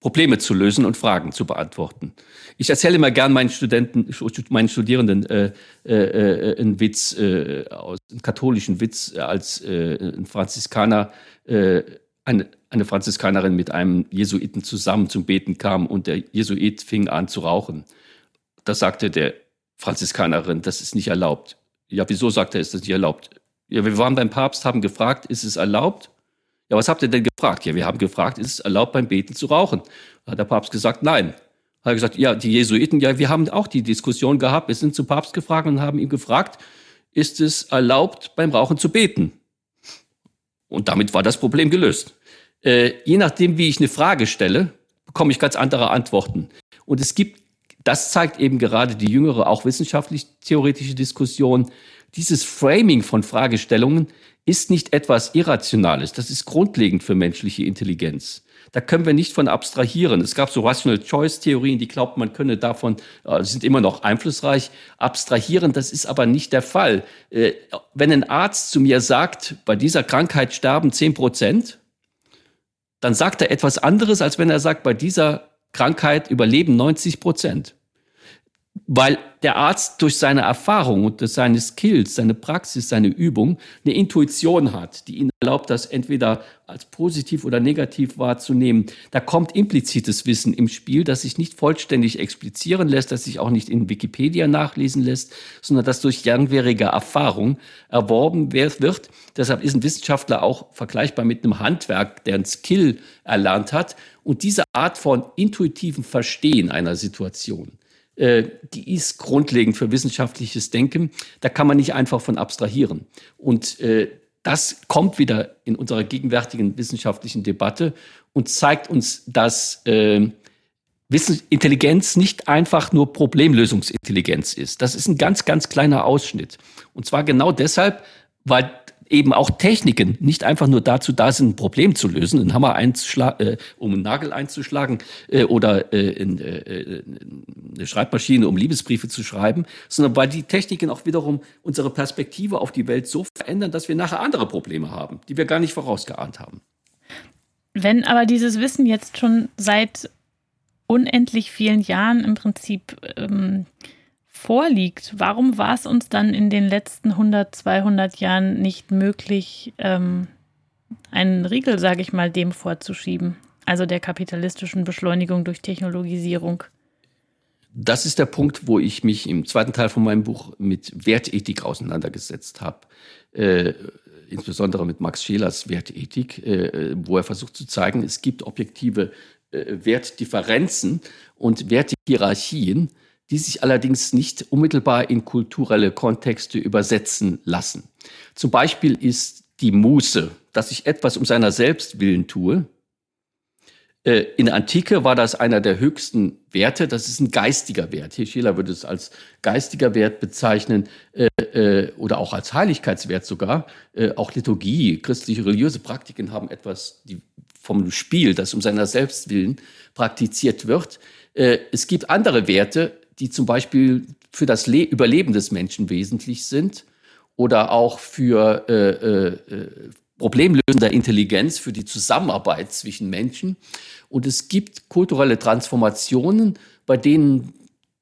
Probleme zu lösen und Fragen zu beantworten. Ich erzähle immer gern meinen Studenten, meinen Studierenden äh, äh, äh, einen Witz, äh, aus, einen katholischen Witz, äh, als äh, ein Franziskaner, äh, eine, eine Franziskanerin mit einem Jesuiten zusammen zum Beten kam und der Jesuit fing an zu rauchen. Da sagte der Franziskanerin, das ist nicht erlaubt. Ja, wieso sagt er, ist das nicht erlaubt? Ja, wir waren beim Papst, haben gefragt, ist es erlaubt? Ja, was habt ihr denn gefragt? Ja, wir haben gefragt, ist es erlaubt, beim Beten zu rauchen? Da hat der Papst gesagt, nein. Hat er gesagt, ja, die Jesuiten, ja, wir haben auch die Diskussion gehabt. Wir sind zum Papst gefragt und haben ihn gefragt, ist es erlaubt, beim Rauchen zu beten? Und damit war das Problem gelöst. Äh, je nachdem, wie ich eine Frage stelle, bekomme ich ganz andere Antworten. Und es gibt, das zeigt eben gerade die jüngere, auch wissenschaftlich-theoretische Diskussion, dieses Framing von Fragestellungen ist nicht etwas Irrationales. Das ist grundlegend für menschliche Intelligenz. Da können wir nicht von abstrahieren. Es gab so Rational Choice Theorien, die glaubten, man könne davon, äh, sind immer noch einflussreich, abstrahieren. Das ist aber nicht der Fall. Äh, wenn ein Arzt zu mir sagt, bei dieser Krankheit sterben 10 Prozent, dann sagt er etwas anderes, als wenn er sagt, bei dieser Krankheit überleben 90 Prozent weil der Arzt durch seine Erfahrung und durch seine Skills, seine Praxis, seine Übung eine Intuition hat, die ihn erlaubt, das entweder als positiv oder negativ wahrzunehmen. Da kommt implizites Wissen im Spiel, das sich nicht vollständig explizieren lässt, das sich auch nicht in Wikipedia nachlesen lässt, sondern das durch langwierige Erfahrung erworben wird. Deshalb ist ein Wissenschaftler auch vergleichbar mit einem Handwerk, der ein Skill erlernt hat. Und diese Art von intuitivem Verstehen einer Situation, die ist grundlegend für wissenschaftliches Denken. Da kann man nicht einfach von abstrahieren. Und äh, das kommt wieder in unserer gegenwärtigen wissenschaftlichen Debatte und zeigt uns, dass äh, Wissen, Intelligenz nicht einfach nur Problemlösungsintelligenz ist. Das ist ein ganz, ganz kleiner Ausschnitt. Und zwar genau deshalb, weil eben auch Techniken nicht einfach nur dazu da sind, ein Problem zu lösen, einen Hammer einzuschlagen, äh, um einen Nagel einzuschlagen äh, oder äh, in, äh, äh, eine Schreibmaschine, um Liebesbriefe zu schreiben, sondern weil die Techniken auch wiederum unsere Perspektive auf die Welt so verändern, dass wir nachher andere Probleme haben, die wir gar nicht vorausgeahnt haben. Wenn aber dieses Wissen jetzt schon seit unendlich vielen Jahren im Prinzip ähm, vorliegt, warum war es uns dann in den letzten 100, 200 Jahren nicht möglich, ähm, einen Riegel, sage ich mal, dem vorzuschieben? Also der kapitalistischen Beschleunigung durch Technologisierung. Das ist der Punkt, wo ich mich im zweiten Teil von meinem Buch mit Wertethik auseinandergesetzt habe. Äh, insbesondere mit Max Schelers Wertethik, äh, wo er versucht zu zeigen, es gibt objektive äh, Wertdifferenzen und Werthierarchien, die sich allerdings nicht unmittelbar in kulturelle Kontexte übersetzen lassen. Zum Beispiel ist die Muße, dass ich etwas um seiner selbst willen tue. Äh, in der Antike war das einer der höchsten Werte. Das ist ein geistiger Wert. Schiller würde es als geistiger Wert bezeichnen äh, äh, oder auch als Heiligkeitswert sogar. auch Liturgie, christliche religiöse Praktiken haben etwas vom Spiel, das um seiner selbst willen praktiziert wird. es gibt andere Werte, die zum Beispiel für das Le Überleben des Menschen wesentlich sind oder auch für äh, äh, äh, problemlösender Intelligenz, für die Zusammenarbeit zwischen Menschen. Und es gibt kulturelle Transformationen, bei denen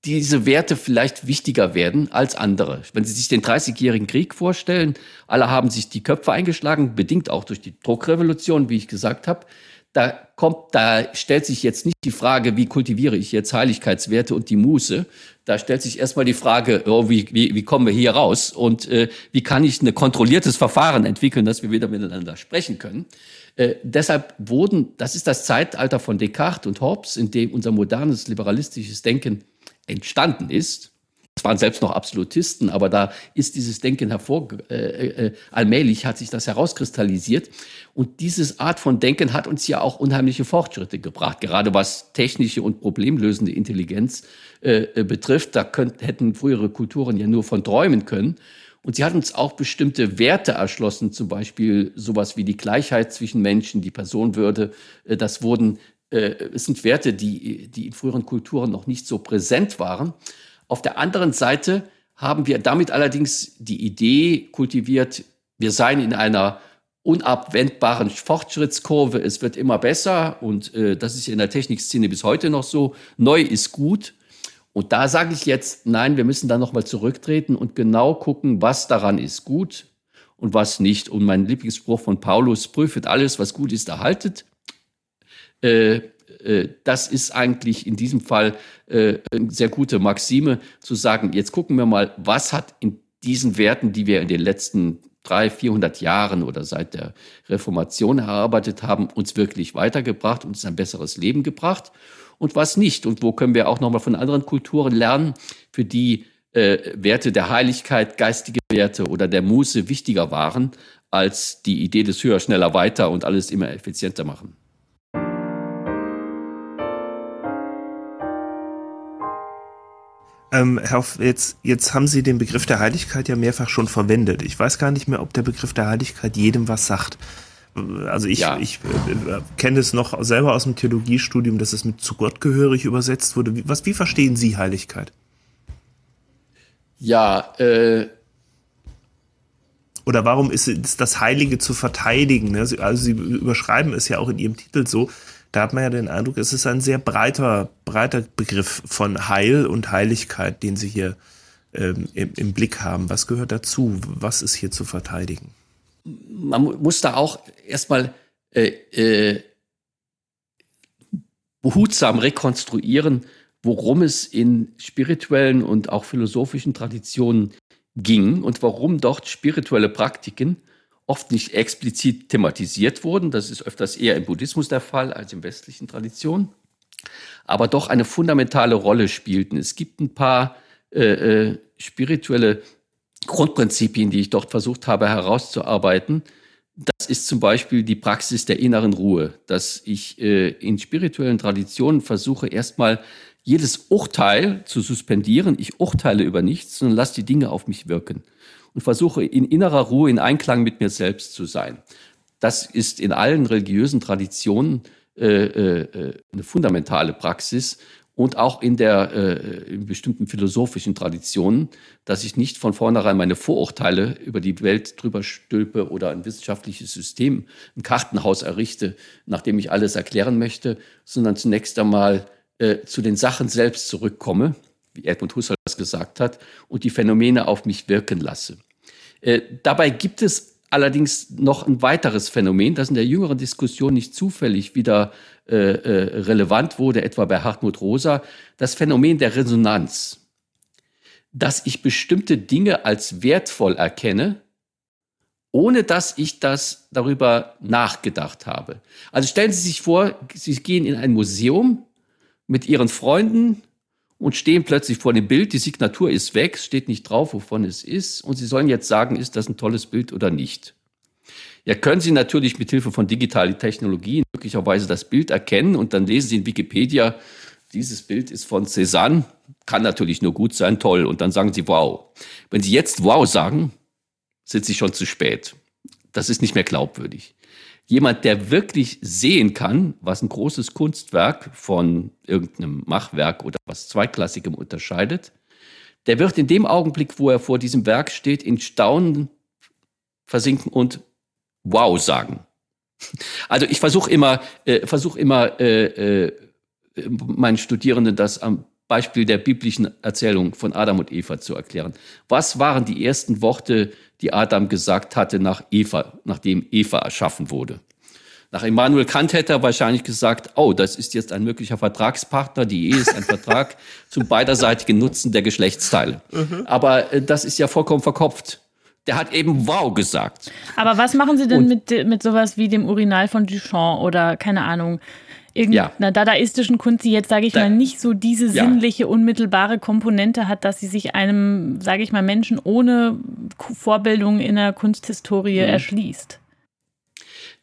diese Werte vielleicht wichtiger werden als andere. Wenn Sie sich den 30-jährigen Krieg vorstellen, alle haben sich die Köpfe eingeschlagen, bedingt auch durch die Druckrevolution, wie ich gesagt habe, da kommt, da stellt sich jetzt nicht die Frage, wie kultiviere ich jetzt Heiligkeitswerte und die Muße. Da stellt sich erstmal die Frage, oh, wie, wie, wie kommen wir hier raus und äh, wie kann ich ein kontrolliertes Verfahren entwickeln, dass wir wieder miteinander sprechen können. Äh, deshalb wurden, das ist das Zeitalter von Descartes und Hobbes, in dem unser modernes liberalistisches Denken entstanden ist. Es waren selbst noch Absolutisten, aber da ist dieses Denken hervor, äh, äh, allmählich hat sich das herauskristallisiert. Und diese Art von Denken hat uns ja auch unheimliche Fortschritte gebracht, gerade was technische und problemlösende Intelligenz äh, äh, betrifft. Da könnt, hätten frühere Kulturen ja nur von träumen können. Und sie hat uns auch bestimmte Werte erschlossen, zum Beispiel sowas wie die Gleichheit zwischen Menschen, die Personenwürde. Äh, das wurden, äh, es sind Werte, die, die in früheren Kulturen noch nicht so präsent waren. Auf der anderen Seite haben wir damit allerdings die Idee kultiviert, wir seien in einer unabwendbaren Fortschrittskurve, es wird immer besser und äh, das ist in der Technikszene bis heute noch so. Neu ist gut. Und da sage ich jetzt, nein, wir müssen da nochmal zurücktreten und genau gucken, was daran ist gut und was nicht. Und mein Lieblingsspruch von Paulus, prüfet alles, was gut ist, erhaltet. Äh, äh, das ist eigentlich in diesem Fall äh, eine sehr gute Maxime, zu sagen, jetzt gucken wir mal, was hat in diesen Werten, die wir in den letzten drei, vierhundert Jahren oder seit der Reformation erarbeitet haben, uns wirklich weitergebracht, uns ein besseres Leben gebracht und was nicht. Und wo können wir auch nochmal von anderen Kulturen lernen, für die äh, Werte der Heiligkeit, geistige Werte oder der Muße wichtiger waren als die Idee des höher, schneller, weiter und alles immer effizienter machen. Ähm, Herr Hoff, jetzt, jetzt haben Sie den Begriff der Heiligkeit ja mehrfach schon verwendet. Ich weiß gar nicht mehr, ob der Begriff der Heiligkeit jedem was sagt. Also ich, ja. ich äh, kenne es noch selber aus dem Theologiestudium, dass es mit zu Gott gehörig übersetzt wurde. Wie, was, wie verstehen Sie Heiligkeit? Ja, äh, oder warum ist, ist das Heilige zu verteidigen? Ne? Also Sie überschreiben es ja auch in Ihrem Titel so, da hat man ja den Eindruck, es ist ein sehr breiter, breiter Begriff von Heil und Heiligkeit, den Sie hier ähm, im, im Blick haben. Was gehört dazu? Was ist hier zu verteidigen? Man muss da auch erstmal äh, äh, behutsam rekonstruieren, worum es in spirituellen und auch philosophischen Traditionen ging und warum dort spirituelle Praktiken oft nicht explizit thematisiert wurden. Das ist öfters eher im Buddhismus der Fall als in westlichen Traditionen, aber doch eine fundamentale Rolle spielten. Es gibt ein paar äh, äh, spirituelle Grundprinzipien, die ich dort versucht habe herauszuarbeiten. Das ist zum Beispiel die Praxis der inneren Ruhe, dass ich äh, in spirituellen Traditionen versuche, erstmal jedes Urteil zu suspendieren. Ich urteile über nichts, sondern lasse die Dinge auf mich wirken und versuche in innerer Ruhe, in Einklang mit mir selbst zu sein. Das ist in allen religiösen Traditionen äh, äh, eine fundamentale Praxis und auch in der äh, in bestimmten philosophischen Traditionen, dass ich nicht von vornherein meine Vorurteile über die Welt drüber stülpe oder ein wissenschaftliches System, ein Kartenhaus errichte, nachdem ich alles erklären möchte, sondern zunächst einmal äh, zu den Sachen selbst zurückkomme wie Edmund Husserl das gesagt hat, und die Phänomene auf mich wirken lasse. Äh, dabei gibt es allerdings noch ein weiteres Phänomen, das in der jüngeren Diskussion nicht zufällig wieder äh, äh, relevant wurde, etwa bei Hartmut Rosa, das Phänomen der Resonanz. Dass ich bestimmte Dinge als wertvoll erkenne, ohne dass ich das darüber nachgedacht habe. Also stellen Sie sich vor, Sie gehen in ein Museum mit Ihren Freunden und stehen plötzlich vor dem Bild, die Signatur ist weg, steht nicht drauf, wovon es ist, und Sie sollen jetzt sagen, ist das ein tolles Bild oder nicht. Ja, können Sie natürlich mit Hilfe von digitalen Technologien möglicherweise das Bild erkennen und dann lesen Sie in Wikipedia, dieses Bild ist von Cézanne, kann natürlich nur gut sein, toll, und dann sagen Sie wow. Wenn Sie jetzt wow sagen, sind Sie schon zu spät. Das ist nicht mehr glaubwürdig jemand, der wirklich sehen kann, was ein großes Kunstwerk von irgendeinem Machwerk oder was Zweitklassigem unterscheidet, der wird in dem Augenblick, wo er vor diesem Werk steht, in Staunen versinken und Wow sagen. Also ich versuche immer, äh, versuche immer äh, äh, meinen Studierenden das am Beispiel der biblischen Erzählung von Adam und Eva zu erklären. Was waren die ersten Worte, die Adam gesagt hatte nach Eva, nachdem Eva erschaffen wurde? Nach Immanuel Kant hätte er wahrscheinlich gesagt, oh, das ist jetzt ein möglicher Vertragspartner. Die Ehe ist ein Vertrag zum beiderseitigen Nutzen der Geschlechtsteile. Mhm. Aber äh, das ist ja vollkommen verkopft. Der hat eben wow gesagt. Aber was machen Sie denn mit, mit sowas wie dem Urinal von Duchamp oder keine Ahnung, irgendeiner ja. dadaistischen Kunst, die jetzt, sage ich da, mal, nicht so diese sinnliche, unmittelbare Komponente hat, dass sie sich einem, sage ich mal, Menschen ohne Vorbildung in der Kunsthistorie mhm. erschließt?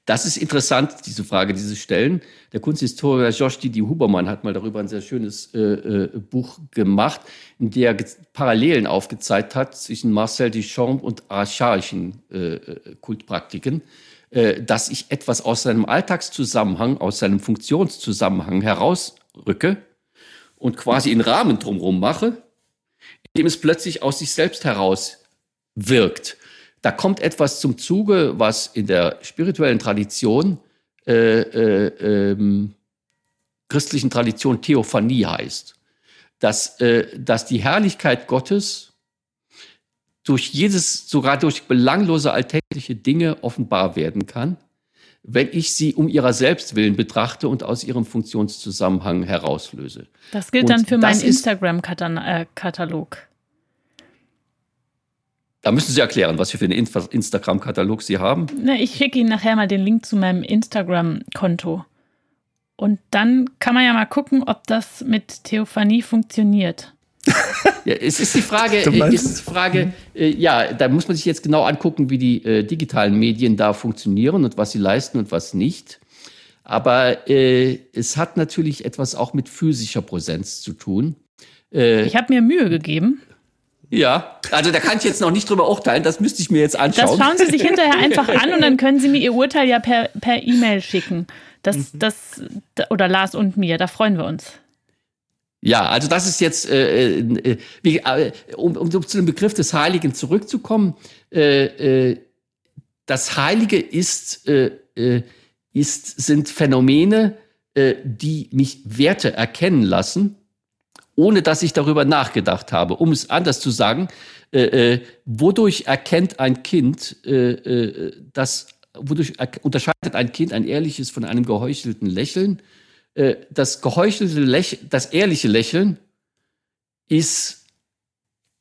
Das ist interessant, diese Frage, diese Stellen. Der Kunsthistoriker Josh Didi Hubermann hat mal darüber ein sehr schönes äh, äh, Buch gemacht, in dem er Parallelen aufgezeigt hat zwischen Marcel Duchamp und archaischen äh, äh, Kultpraktiken, dass ich etwas aus seinem Alltagszusammenhang, aus seinem Funktionszusammenhang herausrücke und quasi einen Rahmen drumherum mache, indem es plötzlich aus sich selbst heraus wirkt. Da kommt etwas zum Zuge, was in der spirituellen Tradition, äh, äh, ähm, christlichen Tradition Theophanie heißt. Dass, äh, dass die Herrlichkeit Gottes durch jedes, sogar durch belanglose alltägliche Dinge offenbar werden kann, wenn ich sie um ihrer selbst willen betrachte und aus ihrem Funktionszusammenhang herauslöse. Das gilt und dann für meinen Instagram-Katalog. Da müssen Sie erklären, was für einen Instagram-Katalog Sie haben. Na, ich schicke Ihnen nachher mal den Link zu meinem Instagram-Konto. Und dann kann man ja mal gucken, ob das mit Theophanie funktioniert. Ja, es ist die Frage, ist die Frage äh, ja, da muss man sich jetzt genau angucken, wie die äh, digitalen Medien da funktionieren und was sie leisten und was nicht. Aber äh, es hat natürlich etwas auch mit physischer Präsenz zu tun. Äh, ich habe mir Mühe gegeben. Ja, also da kann ich jetzt noch nicht drüber urteilen, das müsste ich mir jetzt anschauen. Das schauen Sie sich hinterher einfach an und dann können Sie mir Ihr Urteil ja per per E-Mail schicken. Das, mhm. das, oder Lars und mir, da freuen wir uns. Ja, also das ist jetzt, äh, äh, wie, äh, um, um zu dem Begriff des Heiligen zurückzukommen, äh, äh, das Heilige ist, äh, äh, ist, sind Phänomene, äh, die mich Werte erkennen lassen ohne dass ich darüber nachgedacht habe. Um es anders zu sagen, äh, äh, wodurch erkennt ein Kind, äh, das, wodurch unterscheidet ein Kind ein ehrliches von einem geheuchelten Lächeln? Äh, das geheuchelte Lächeln, das ehrliche Lächeln ist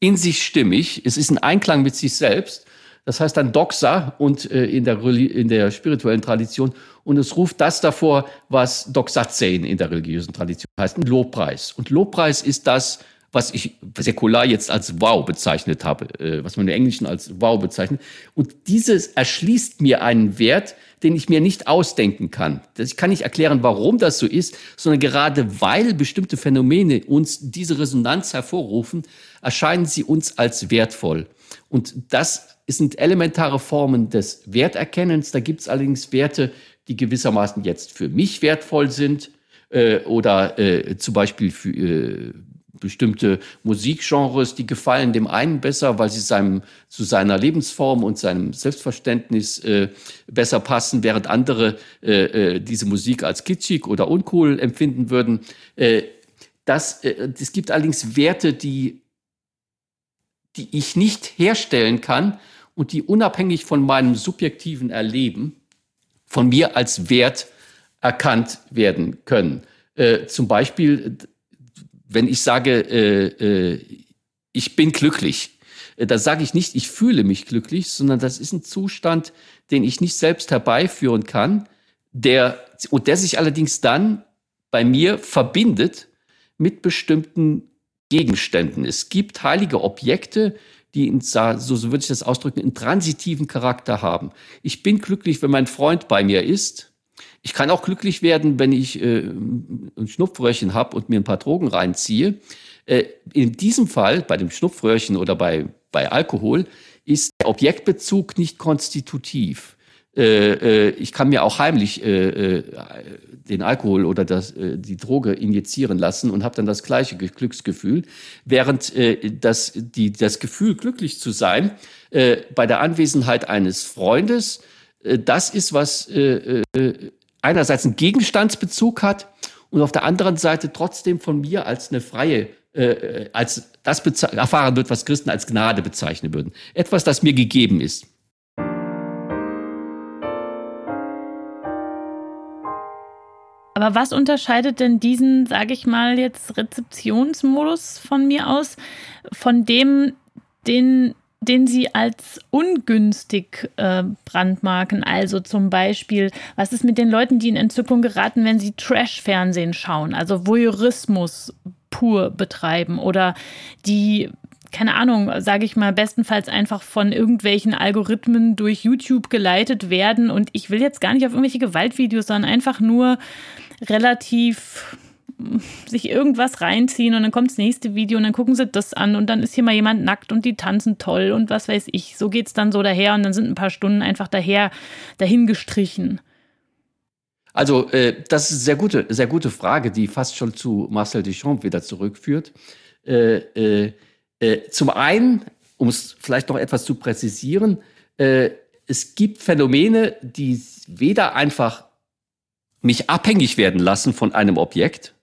in sich stimmig, es ist ein Einklang mit sich selbst. Das heißt dann Doxa und äh, in, der, in der spirituellen Tradition und es ruft das davor, was Doxazein in der religiösen Tradition heißt, ein Lobpreis. Und Lobpreis ist das, was ich säkular jetzt als Wow bezeichnet habe, äh, was man im Englischen als Wow bezeichnet. Und dieses erschließt mir einen Wert, den ich mir nicht ausdenken kann. Ich kann nicht erklären, warum das so ist, sondern gerade weil bestimmte Phänomene uns diese Resonanz hervorrufen, erscheinen sie uns als wertvoll. Und das sind elementare Formen des Werterkennens. Da gibt es allerdings Werte, die gewissermaßen jetzt für mich wertvoll sind äh, oder äh, zum Beispiel für äh, bestimmte Musikgenres, die gefallen dem einen besser, weil sie seinem, zu seiner Lebensform und seinem Selbstverständnis äh, besser passen, während andere äh, äh, diese Musik als kitschig oder uncool empfinden würden. Äh, das, äh, es gibt allerdings Werte, die, die ich nicht herstellen kann und die unabhängig von meinem subjektiven Erleben von mir als Wert erkannt werden können. Äh, zum Beispiel, wenn ich sage, äh, äh, ich bin glücklich, äh, da sage ich nicht, ich fühle mich glücklich, sondern das ist ein Zustand, den ich nicht selbst herbeiführen kann, der, und der sich allerdings dann bei mir verbindet mit bestimmten Gegenständen. Es gibt heilige Objekte, die in, so, so würde ich das ausdrücken, einen transitiven Charakter haben. Ich bin glücklich, wenn mein Freund bei mir ist. Ich kann auch glücklich werden, wenn ich äh, ein Schnupfröhrchen habe und mir ein paar Drogen reinziehe. Äh, in diesem Fall, bei dem Schnupfröhrchen oder bei, bei Alkohol, ist der Objektbezug nicht konstitutiv. Äh, äh, ich kann mir auch heimlich äh, äh, den Alkohol oder das, die Droge injizieren lassen und habe dann das gleiche Glücksgefühl, während äh, das, die, das Gefühl, glücklich zu sein, bei der Anwesenheit eines Freundes, das ist, was äh, äh, einerseits einen Gegenstandsbezug hat und auf der anderen Seite trotzdem von mir als eine freie äh, als das erfahren wird, was Christen als Gnade bezeichnen würden. Etwas, das mir gegeben ist. Aber was unterscheidet denn diesen, sage ich mal, jetzt Rezeptionsmodus von mir aus, von dem, den, den Sie als ungünstig äh, brandmarken? Also zum Beispiel, was ist mit den Leuten, die in Entzückung geraten, wenn sie Trash-Fernsehen schauen, also Voyeurismus pur betreiben oder die keine Ahnung, sage ich mal, bestenfalls einfach von irgendwelchen Algorithmen durch YouTube geleitet werden. Und ich will jetzt gar nicht auf irgendwelche Gewaltvideos, sondern einfach nur relativ sich irgendwas reinziehen und dann kommt das nächste Video und dann gucken sie das an und dann ist hier mal jemand nackt und die tanzen toll und was weiß ich. So geht es dann so daher und dann sind ein paar Stunden einfach daher dahin gestrichen. Also äh, das ist eine sehr gute, sehr gute Frage, die fast schon zu Marcel Duchamp wieder zurückführt. Äh, äh, äh, zum einen, um es vielleicht noch etwas zu präzisieren, äh, es gibt Phänomene, die weder einfach mich abhängig werden lassen von einem Objekt,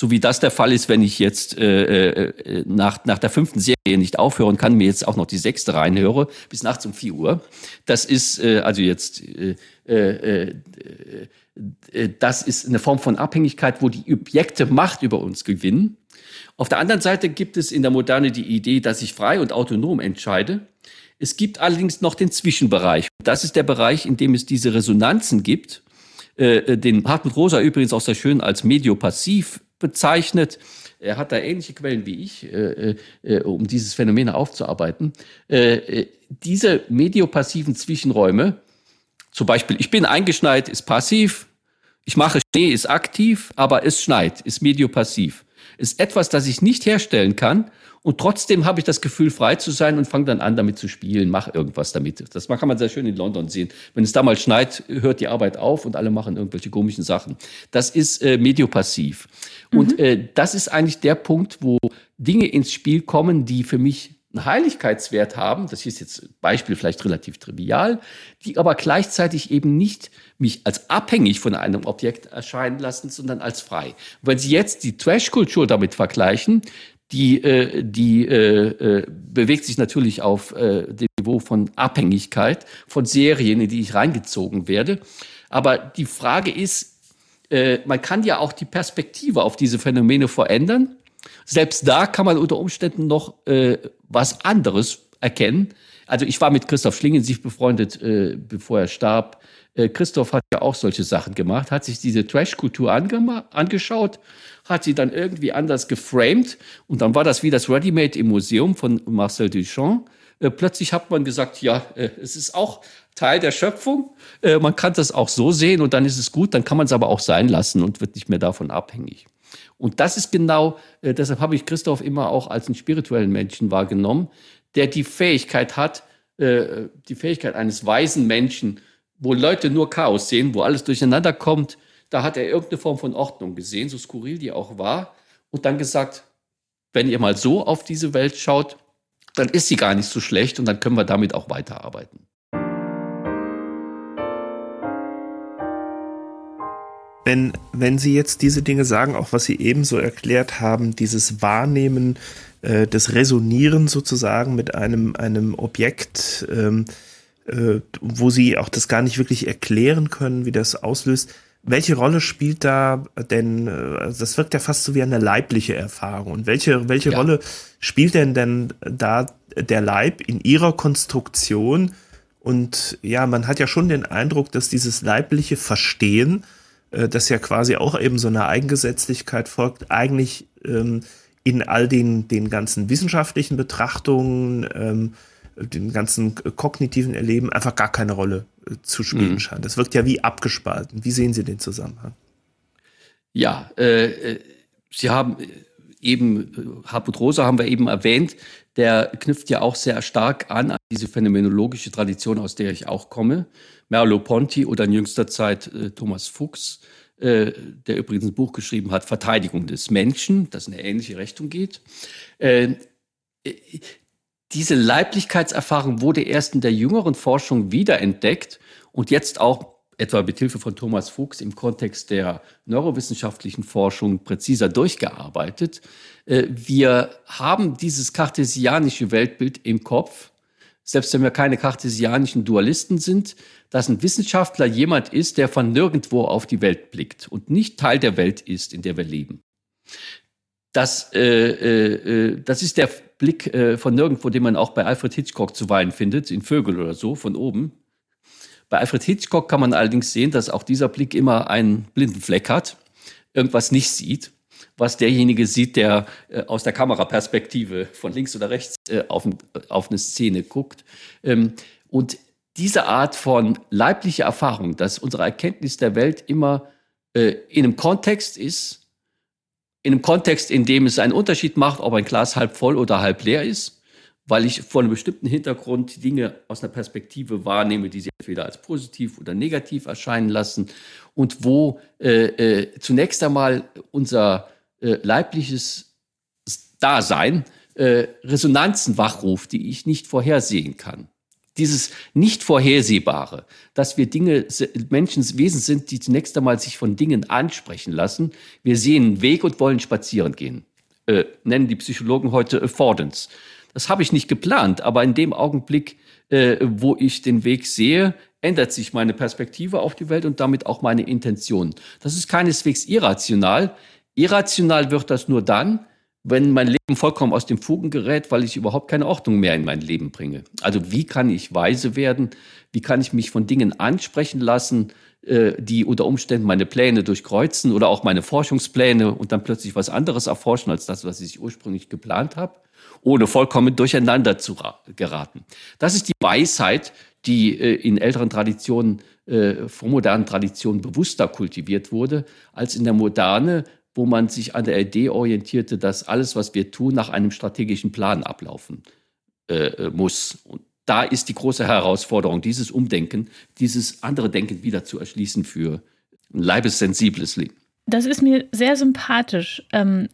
so wie das der Fall ist, wenn ich jetzt äh, äh, nach, nach der fünften Serie nicht aufhören kann, mir jetzt auch noch die sechste reinhöre, bis nachts um vier Uhr. Das ist äh, also jetzt, äh, äh, äh, das ist eine Form von Abhängigkeit, wo die Objekte Macht über uns gewinnen. Auf der anderen Seite gibt es in der Moderne die Idee, dass ich frei und autonom entscheide. Es gibt allerdings noch den Zwischenbereich. Das ist der Bereich, in dem es diese Resonanzen gibt. Äh, äh, den Hartmut Rosa übrigens auch sehr schön als mediopassiv bezeichnet. Er hat da ähnliche Quellen wie ich, äh, äh, um dieses Phänomen aufzuarbeiten. Äh, äh, diese mediopassiven Zwischenräume, zum Beispiel, ich bin eingeschneit, ist passiv, ich mache Schnee, ist aktiv, aber es schneit, ist mediopassiv ist etwas, das ich nicht herstellen kann. Und trotzdem habe ich das Gefühl, frei zu sein und fange dann an, damit zu spielen, mache irgendwas damit. Das kann man sehr schön in London sehen. Wenn es da mal schneit, hört die Arbeit auf und alle machen irgendwelche komischen Sachen. Das ist äh, mediopassiv. Mhm. Und äh, das ist eigentlich der Punkt, wo Dinge ins Spiel kommen, die für mich einen Heiligkeitswert haben, das ist jetzt Beispiel vielleicht relativ trivial, die aber gleichzeitig eben nicht mich als abhängig von einem Objekt erscheinen lassen, sondern als frei. Und wenn Sie jetzt die Trash-Kultur damit vergleichen, die, äh, die äh, äh, bewegt sich natürlich auf äh, dem Niveau von Abhängigkeit, von Serien, in die ich reingezogen werde. Aber die Frage ist, äh, man kann ja auch die Perspektive auf diese Phänomene verändern. Selbst da kann man unter Umständen noch äh, was anderes erkennen. Also ich war mit Christoph Schlingensief befreundet, äh, bevor er starb. Äh, Christoph hat ja auch solche Sachen gemacht, hat sich diese Trash-Kultur angeschaut, hat sie dann irgendwie anders geframed und dann war das wie das Ready-Made im Museum von Marcel Duchamp. Äh, plötzlich hat man gesagt, ja, äh, es ist auch Teil der Schöpfung. Äh, man kann das auch so sehen und dann ist es gut, dann kann man es aber auch sein lassen und wird nicht mehr davon abhängig. Und das ist genau, äh, deshalb habe ich Christoph immer auch als einen spirituellen Menschen wahrgenommen, der die Fähigkeit hat, äh, die Fähigkeit eines weisen Menschen, wo Leute nur Chaos sehen, wo alles durcheinander kommt, da hat er irgendeine Form von Ordnung gesehen, so skurril die auch war, und dann gesagt, wenn ihr mal so auf diese Welt schaut, dann ist sie gar nicht so schlecht und dann können wir damit auch weiterarbeiten. Wenn, wenn Sie jetzt diese Dinge sagen, auch was Sie eben so erklärt haben, dieses Wahrnehmen, äh, das Resonieren sozusagen mit einem, einem Objekt, ähm, äh, wo Sie auch das gar nicht wirklich erklären können, wie das auslöst, welche Rolle spielt da denn, äh, das wirkt ja fast so wie eine leibliche Erfahrung. Und welche, welche ja. Rolle spielt denn denn da der Leib in ihrer Konstruktion? Und ja, man hat ja schon den Eindruck, dass dieses leibliche Verstehen äh, das ja quasi auch eben so eine Eigengesetzlichkeit folgt, eigentlich ähm, in all den, den ganzen wissenschaftlichen Betrachtungen, ähm, dem ganzen kognitiven Erleben einfach gar keine Rolle äh, zu spielen mhm. scheint. Das wirkt ja wie abgespalten. Wie sehen Sie den Zusammenhang? Ja, äh, äh Sie haben eben, Hartmut Rosa haben wir eben erwähnt, der knüpft ja auch sehr stark an an diese phänomenologische Tradition, aus der ich auch komme. Merleau-Ponty oder in jüngster Zeit äh, Thomas Fuchs, äh, der übrigens ein Buch geschrieben hat, Verteidigung des Menschen, das in eine ähnliche Richtung geht. Äh, äh, diese Leiblichkeitserfahrung wurde erst in der jüngeren Forschung wiederentdeckt und jetzt auch etwa mit Hilfe von Thomas Fuchs im Kontext der neurowissenschaftlichen Forschung präziser durchgearbeitet. Äh, wir haben dieses kartesianische Weltbild im Kopf, selbst wenn wir keine kartesianischen Dualisten sind, dass ein Wissenschaftler jemand ist, der von nirgendwo auf die Welt blickt und nicht Teil der Welt ist, in der wir leben. Das, äh, äh, äh das ist der Blick äh, von nirgendwo, den man auch bei Alfred Hitchcock zuweilen findet, in Vögel oder so, von oben. Bei Alfred Hitchcock kann man allerdings sehen, dass auch dieser Blick immer einen blinden Fleck hat, irgendwas nicht sieht, was derjenige sieht, der äh, aus der Kameraperspektive von links oder rechts äh, auf, auf, eine Szene guckt. Ähm, und diese Art von leiblicher Erfahrung, dass unsere Erkenntnis der Welt immer äh, in einem Kontext ist, in einem Kontext, in dem es einen Unterschied macht, ob ein Glas halb voll oder halb leer ist, weil ich vor einem bestimmten Hintergrund Dinge aus einer Perspektive wahrnehme, die sie entweder als positiv oder negativ erscheinen lassen. Und wo äh, äh, zunächst einmal unser äh, leibliches Dasein äh, Resonanzen wachruft, die ich nicht vorhersehen kann dieses nicht vorhersehbare, dass wir Dinge, Menschenwesen sind, die zunächst einmal sich von Dingen ansprechen lassen. Wir sehen einen Weg und wollen spazieren gehen. Äh, nennen die Psychologen heute Affordance. Das habe ich nicht geplant, aber in dem Augenblick, äh, wo ich den Weg sehe, ändert sich meine Perspektive auf die Welt und damit auch meine Intention. Das ist keineswegs irrational. Irrational wird das nur dann, wenn mein Leben vollkommen aus dem Fugen gerät, weil ich überhaupt keine Ordnung mehr in mein Leben bringe. Also wie kann ich weise werden? Wie kann ich mich von Dingen ansprechen lassen, äh, die unter Umständen meine Pläne durchkreuzen oder auch meine Forschungspläne und dann plötzlich was anderes erforschen als das, was ich ursprünglich geplant habe, ohne vollkommen durcheinander zu geraten. Das ist die Weisheit, die äh, in älteren Traditionen, äh, vormodernen Traditionen bewusster kultiviert wurde, als in der Moderne wo man sich an der Idee orientierte, dass alles, was wir tun, nach einem strategischen Plan ablaufen äh, äh, muss. Und da ist die große Herausforderung, dieses Umdenken, dieses andere Denken wieder zu erschließen für ein leibessensibles Leben. Das ist mir sehr sympathisch, ähm,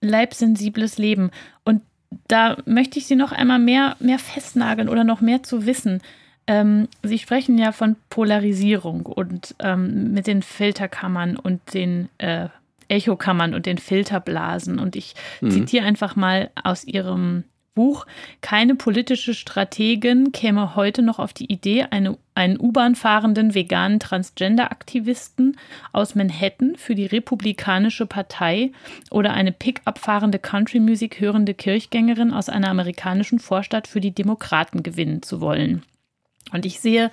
leibsensibles Leben. Und da möchte ich Sie noch einmal mehr, mehr festnageln oder noch mehr zu wissen. Ähm, Sie sprechen ja von Polarisierung und ähm, mit den Filterkammern und den äh, Echokammern und den Filterblasen. Und ich mhm. zitiere einfach mal aus ihrem Buch, keine politische Strategin käme heute noch auf die Idee, eine, einen U-Bahn fahrenden veganen Transgender-Aktivisten aus Manhattan für die Republikanische Partei oder eine Pickup fahrende Country-Musik hörende Kirchgängerin aus einer amerikanischen Vorstadt für die Demokraten gewinnen zu wollen. Und ich sehe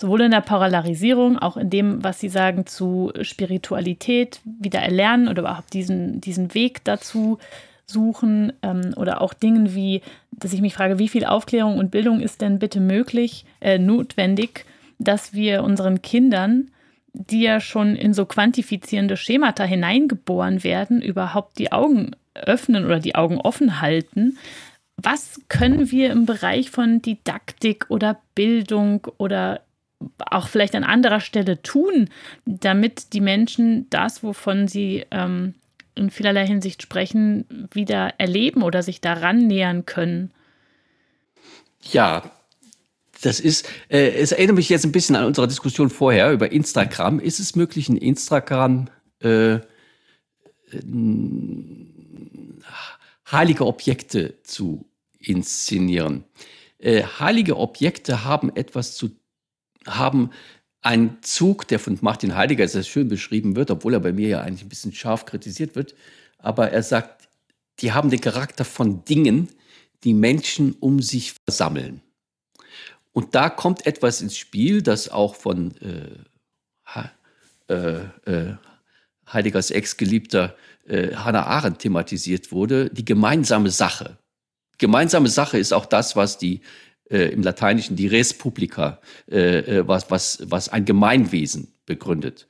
sowohl in der Polarisierung, auch in dem, was Sie sagen zu Spiritualität, wieder erlernen oder überhaupt diesen, diesen Weg dazu suchen ähm, oder auch Dingen wie, dass ich mich frage, wie viel Aufklärung und Bildung ist denn bitte möglich, äh, notwendig, dass wir unseren Kindern, die ja schon in so quantifizierende Schemata hineingeboren werden, überhaupt die Augen öffnen oder die Augen offen halten. Was können wir im Bereich von Didaktik oder Bildung oder auch vielleicht an anderer Stelle tun, damit die Menschen das, wovon sie ähm, in vielerlei Hinsicht sprechen, wieder erleben oder sich daran nähern können? Ja, das ist, äh, es erinnert mich jetzt ein bisschen an unsere Diskussion vorher über Instagram. Ist es möglich, ein Instagram äh, heilige Objekte zu inszenieren? Äh, heilige Objekte haben etwas zu haben einen Zug, der von Martin Heidegger sehr schön beschrieben wird, obwohl er bei mir ja eigentlich ein bisschen scharf kritisiert wird. Aber er sagt, die haben den Charakter von Dingen, die Menschen um sich versammeln. Und da kommt etwas ins Spiel, das auch von äh, äh, äh, Heideggers Ex-Geliebter äh, Hannah Arendt thematisiert wurde, die gemeinsame Sache. Gemeinsame Sache ist auch das, was die äh, im Lateinischen die Res Publica, äh, äh, was, was, was ein Gemeinwesen begründet.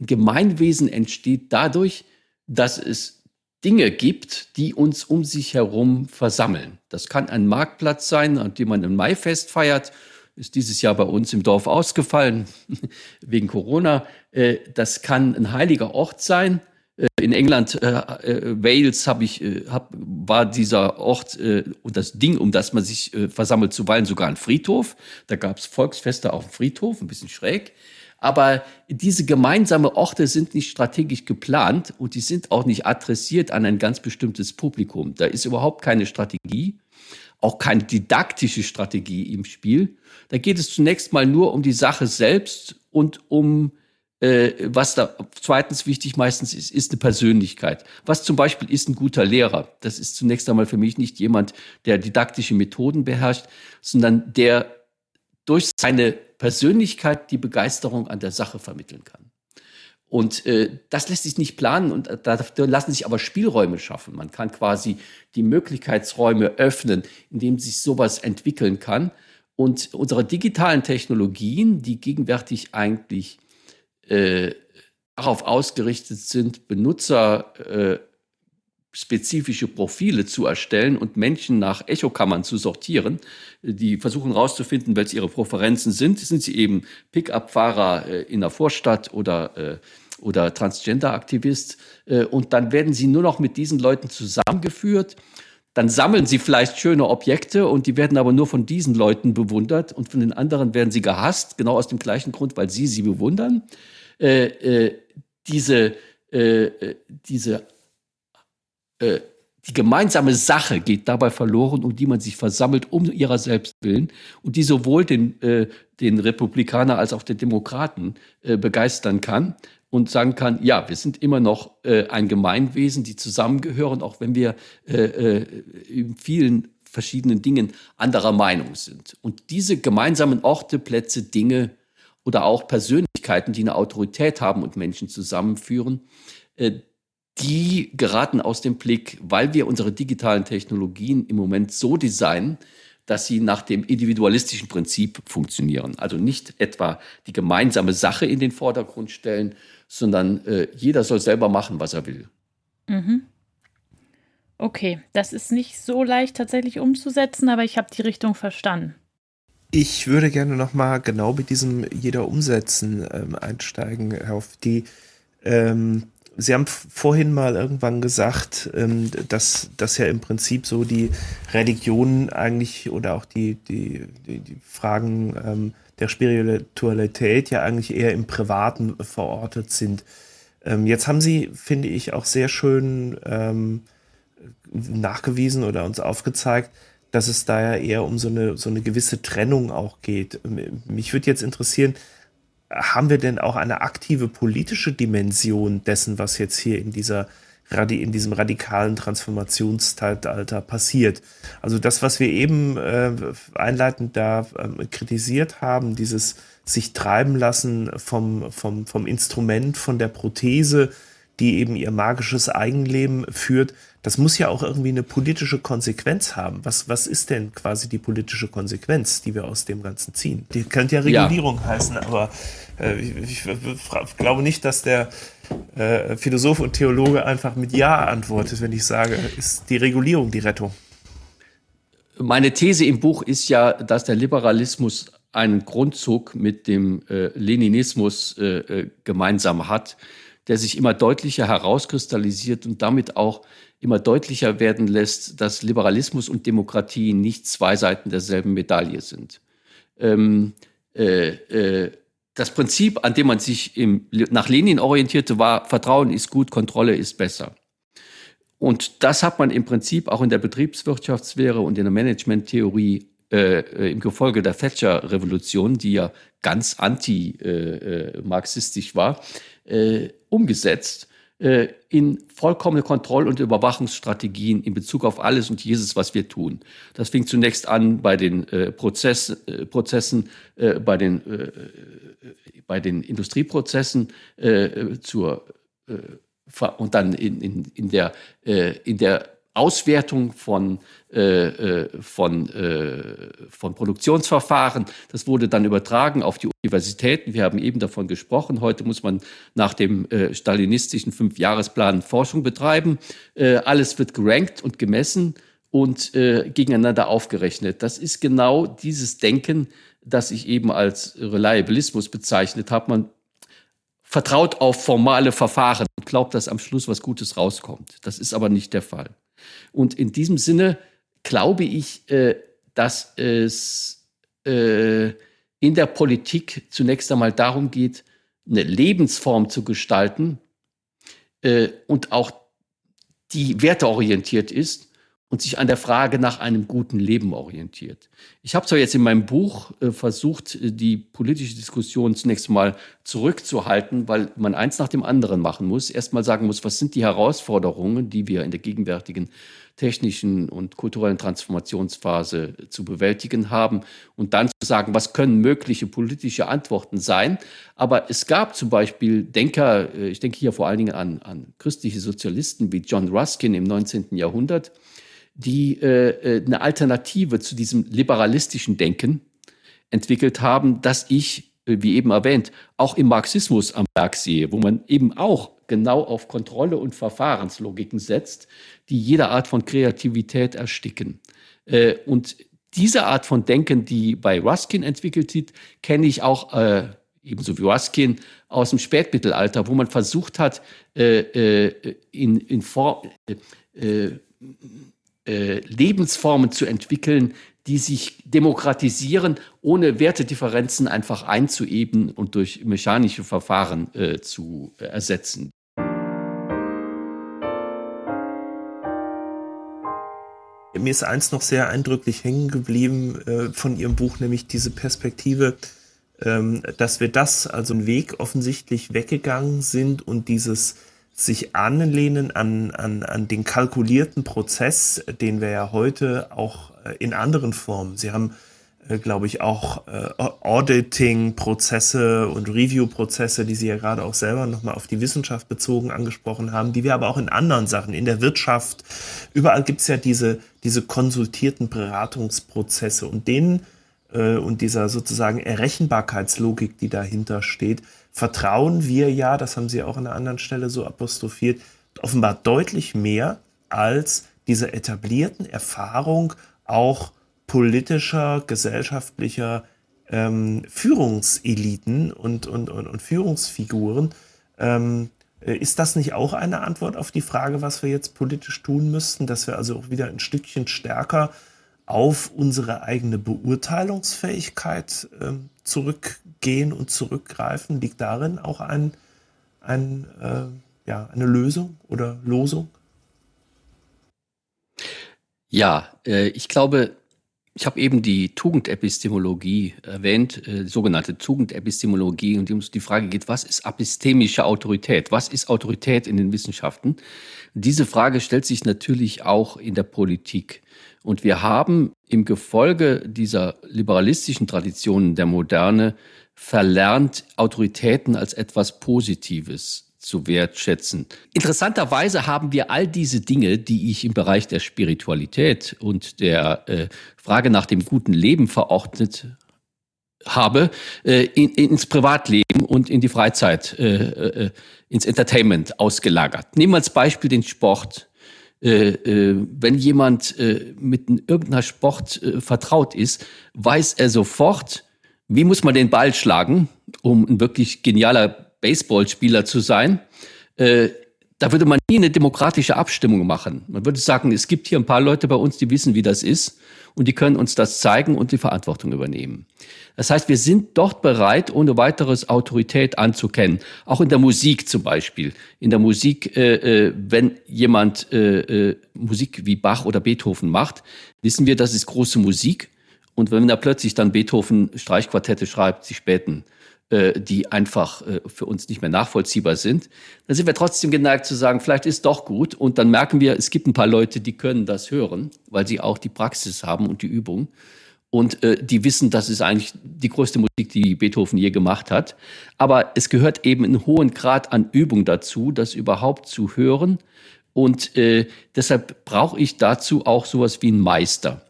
Ein Gemeinwesen entsteht dadurch, dass es Dinge gibt, die uns um sich herum versammeln. Das kann ein Marktplatz sein, an dem man ein Maifest feiert. Ist dieses Jahr bei uns im Dorf ausgefallen wegen Corona. Äh, das kann ein heiliger Ort sein, in England, äh, äh, Wales, hab ich, äh, hab, war dieser Ort äh, und das Ding, um das man sich äh, versammelt, zuweilen sogar ein Friedhof. Da gab es Volksfeste auf dem Friedhof, ein bisschen schräg. Aber diese gemeinsamen Orte sind nicht strategisch geplant und die sind auch nicht adressiert an ein ganz bestimmtes Publikum. Da ist überhaupt keine Strategie. auch keine didaktische Strategie im Spiel. Da geht es zunächst mal nur um die Sache selbst und um äh, was da zweitens wichtig meistens ist, ist eine Persönlichkeit. Was zum Beispiel ist ein guter Lehrer? Das ist zunächst einmal für mich nicht jemand, der didaktische Methoden beherrscht, sondern der durch seine Persönlichkeit die Begeisterung an der Sache vermitteln kann. Und äh, das lässt sich nicht planen und da, lassen sich aber Spielräume schaffen. Man kann quasi die Möglichkeitsräume öffnen, in dem sich sowas entwickeln kann. Und unsere digitalen Technologien, die gegenwärtig eigentlich äh, darauf ausgerichtet sind, benutzerspezifische äh, Profile zu erstellen und Menschen nach Echokammern zu sortieren. Die versuchen herauszufinden, welche ihre Präferenzen sind. Sind sie eben Pickup-Fahrer äh, in der Vorstadt oder, äh, oder Transgender-Aktivist? Äh, und dann werden sie nur noch mit diesen Leuten zusammengeführt dann sammeln sie vielleicht schöne Objekte und die werden aber nur von diesen Leuten bewundert und von den anderen werden sie gehasst, genau aus dem gleichen Grund, weil sie sie bewundern. Äh, äh, diese, äh, äh, diese äh, die gemeinsame Sache geht dabei verloren, um die man sich versammelt, um ihrer selbst willen und die sowohl den, äh, den Republikaner als auch den Demokraten begeistern kann und sagen kann, ja, wir sind immer noch äh, ein Gemeinwesen, die zusammengehören, auch wenn wir äh, äh, in vielen verschiedenen Dingen anderer Meinung sind. Und diese gemeinsamen Orte, Plätze, Dinge oder auch Persönlichkeiten, die eine Autorität haben und Menschen zusammenführen, äh, die geraten aus dem Blick, weil wir unsere digitalen Technologien im Moment so designen, dass sie nach dem individualistischen Prinzip funktionieren. Also nicht etwa die gemeinsame Sache in den Vordergrund stellen, sondern äh, jeder soll selber machen, was er will. Mhm. Okay, das ist nicht so leicht tatsächlich umzusetzen, aber ich habe die Richtung verstanden. Ich würde gerne nochmal genau mit diesem jeder umsetzen ähm, einsteigen, auf die ähm, Sie haben vorhin mal irgendwann gesagt, ähm, dass, dass ja im Prinzip so die Religion eigentlich oder auch die, die, die, die Fragen ähm, der Spiritualität ja eigentlich eher im Privaten verortet sind. Ähm, jetzt haben Sie, finde ich, auch sehr schön ähm, nachgewiesen oder uns aufgezeigt, dass es da ja eher um so eine, so eine gewisse Trennung auch geht. Mich würde jetzt interessieren, haben wir denn auch eine aktive politische Dimension dessen, was jetzt hier in dieser in diesem radikalen Transformationszeitalter passiert. Also das, was wir eben äh, einleitend da äh, kritisiert haben, dieses sich treiben lassen vom, vom, vom Instrument, von der Prothese, die eben ihr magisches Eigenleben führt, das muss ja auch irgendwie eine politische Konsequenz haben. Was, was ist denn quasi die politische Konsequenz, die wir aus dem Ganzen ziehen? Die könnte ja Regulierung ja. heißen, aber äh, ich, ich, glaube nicht, dass der äh, Philosoph und Theologe einfach mit Ja antwortet, wenn ich sage, ist die Regulierung die Rettung. Meine These im Buch ist ja, dass der Liberalismus einen Grundzug mit dem äh, Leninismus äh, äh, gemeinsam hat, der sich immer deutlicher herauskristallisiert und damit auch immer deutlicher werden lässt, dass Liberalismus und Demokratie nicht zwei Seiten derselben Medaille sind. Ähm, äh, äh, das Prinzip, an dem man sich im, nach Lenin orientierte, war, Vertrauen ist gut, Kontrolle ist besser. Und das hat man im Prinzip auch in der Betriebswirtschaftslehre und in der Managementtheorie äh, äh im Gefolge der Thatcher-Revolution, die ja ganz anti-marxistisch äh, äh, war, äh, umgesetzt in vollkommene Kontroll- und Überwachungsstrategien in Bezug auf alles und jedes, was wir tun. Das fing zunächst an bei den äh, Prozess, äh, Prozessen, äh, bei, den, äh, äh, bei den Industrieprozessen zur und dann in, in, in, der, in der Auswertung von, äh, äh, von, äh, von Produktionsverfahren. Das wurde dann übertragen auf die Universitäten. Wir haben eben davon gesprochen. Heute muss man nach dem äh, stalinistischen Fünfjahresplan Forschung betreiben. Äh, alles wird gerankt und gemessen und äh, gegeneinander aufgerechnet. Das ist genau dieses Denken, das ich eben als Reliabilismus bezeichnet habe. Man vertraut auf formale Verfahren und glaubt, dass am Schluss was Gutes rauskommt. Das ist aber nicht der Fall. Und in diesem Sinne glaube ich, äh, dass es äh, in der Politik zunächst einmal darum geht, eine Lebensform zu gestalten äh, und auch die werteorientiert ist und sich an der Frage nach einem guten Leben orientiert. Ich habe zwar jetzt in meinem Buch äh, versucht, äh, die politische Diskussion zunächst mal zurückzuhalten, weil man eins nach dem anderen machen muss. Erstmal sagen muss, was sind die Herausforderungen, die wir in der gegenwärtigen technischen und kulturellen Transformationsphase zu bewältigen haben und dann zu sagen, was können mögliche politische Antworten sein. Aber es gab zum Beispiel Denker, äh, ich denke hier vor allen Dingen an, an christliche Sozialisten wie John Ruskin im 19. Jahrhundert, die äh, äh, eine Alternative zu diesem liberalistischen Denken entwickelt haben, das ich, äh, wie eben erwähnt, auch im Marxismus am Werk sehe, wo man eben auch genau auf Kontrolle und Verfahrenslogiken setzt, die jede Art von Kreativität ersticken. Äh, und diese Art von Denken, die bei Ruskin entwickelt wird, kenne ich auch äh, ebenso wie Ruskin aus dem Spätmittelalter, wo man versucht hat, äh, äh in, in Form, äh, Lebensformen zu entwickeln, die sich demokratisieren, ohne Wertedifferenzen einfach einzueben und durch mechanische Verfahren äh, zu äh, ersetzen. Mir ist eins noch sehr eindrücklich hängen geblieben äh, von Ihrem Buch, nämlich diese Perspektive, ähm, dass wir das, also einen Weg offensichtlich weggegangen sind und dieses sich anlehnen an, an, an den kalkulierten Prozess, den wir ja heute auch äh, in anderen Formen. Sie haben, äh, glaube ich, auch äh, Auditing-Prozesse und Review-Prozesse, die Sie ja gerade auch selber nochmal auf die Wissenschaft bezogen angesprochen haben, die wir aber auch in anderen Sachen, in der Wirtschaft, überall gibt es ja diese, diese konsultierten Beratungsprozesse und denen und dieser sozusagen Errechenbarkeitslogik, die dahinter steht, vertrauen wir ja, das haben Sie auch an einer anderen Stelle so apostrophiert, offenbar deutlich mehr als diese etablierten Erfahrung auch politischer, gesellschaftlicher ähm, Führungseliten und, und, und, und Führungsfiguren. Ähm, äh, ist das nicht auch eine Antwort auf die Frage, was wir jetzt politisch tun müssten, dass wir also auch wieder ein Stückchen stärker auf unsere eigene Beurteilungsfähigkeit äh, zurückgehen und zurückgreifen? Liegt darin auch ein, ein, äh, ja, eine Lösung oder Losung? Ja, äh, ich glaube, ich habe eben die Tugendepistemologie erwähnt, äh, sogenannte Tugendepistemologie, und die Frage geht, was ist epistemische Autorität? Was ist Autorität in den Wissenschaften? Diese Frage stellt sich natürlich auch in der Politik. Und wir haben im Gefolge dieser liberalistischen Traditionen der Moderne verlernt, Autoritäten als etwas Positives zu wertschätzen. Interessanterweise haben wir all diese Dinge, die ich im Bereich der Spiritualität und der äh, Frage nach dem guten Leben verordnet habe, äh, in, ins Privatleben und in die Freizeit, äh, äh, ins Entertainment ausgelagert. Nehmen wir als Beispiel den Sport. Äh, äh, wenn jemand äh, mit irgendeiner Sport äh, vertraut ist, weiß er sofort, wie muss man den Ball schlagen, um ein wirklich genialer Baseballspieler zu sein. Äh, da würde man nie eine demokratische Abstimmung machen. Man würde sagen, es gibt hier ein paar Leute bei uns, die wissen, wie das ist und die können uns das zeigen und die Verantwortung übernehmen. Das heißt, wir sind dort bereit, ohne weiteres Autorität anzukennen. Auch in der Musik zum Beispiel. In der Musik, äh, äh, wenn jemand äh, äh, Musik wie Bach oder Beethoven macht, wissen wir, das ist große Musik. Und wenn er plötzlich dann Beethoven Streichquartette schreibt, sie späten, äh, die einfach äh, für uns nicht mehr nachvollziehbar sind, dann sind wir trotzdem geneigt zu sagen, vielleicht ist doch gut. Und dann merken wir, es gibt ein paar Leute, die können das hören, weil sie auch die Praxis haben und die Übung und äh, die wissen, das ist eigentlich die größte Musik, die Beethoven je gemacht hat. Aber es gehört eben einen hohen Grad an Übung dazu, das überhaupt zu hören. Und äh, deshalb brauche ich dazu auch sowas wie einen Meister.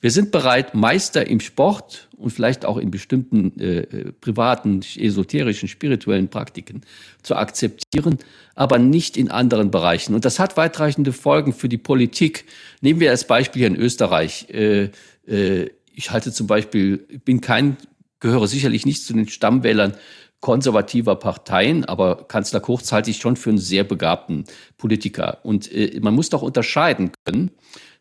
Wir sind bereit, Meister im Sport und vielleicht auch in bestimmten äh, privaten, esoterischen, spirituellen Praktiken zu akzeptieren, aber nicht in anderen Bereichen. Und das hat weitreichende Folgen für die Politik. Nehmen wir als Beispiel hier in Österreich. Äh, äh, ich halte zum Beispiel, bin kein, gehöre sicherlich nicht zu den Stammwählern konservativer Parteien, aber Kanzler Kurz halte ich schon für einen sehr begabten Politiker. Und äh, man muss doch unterscheiden können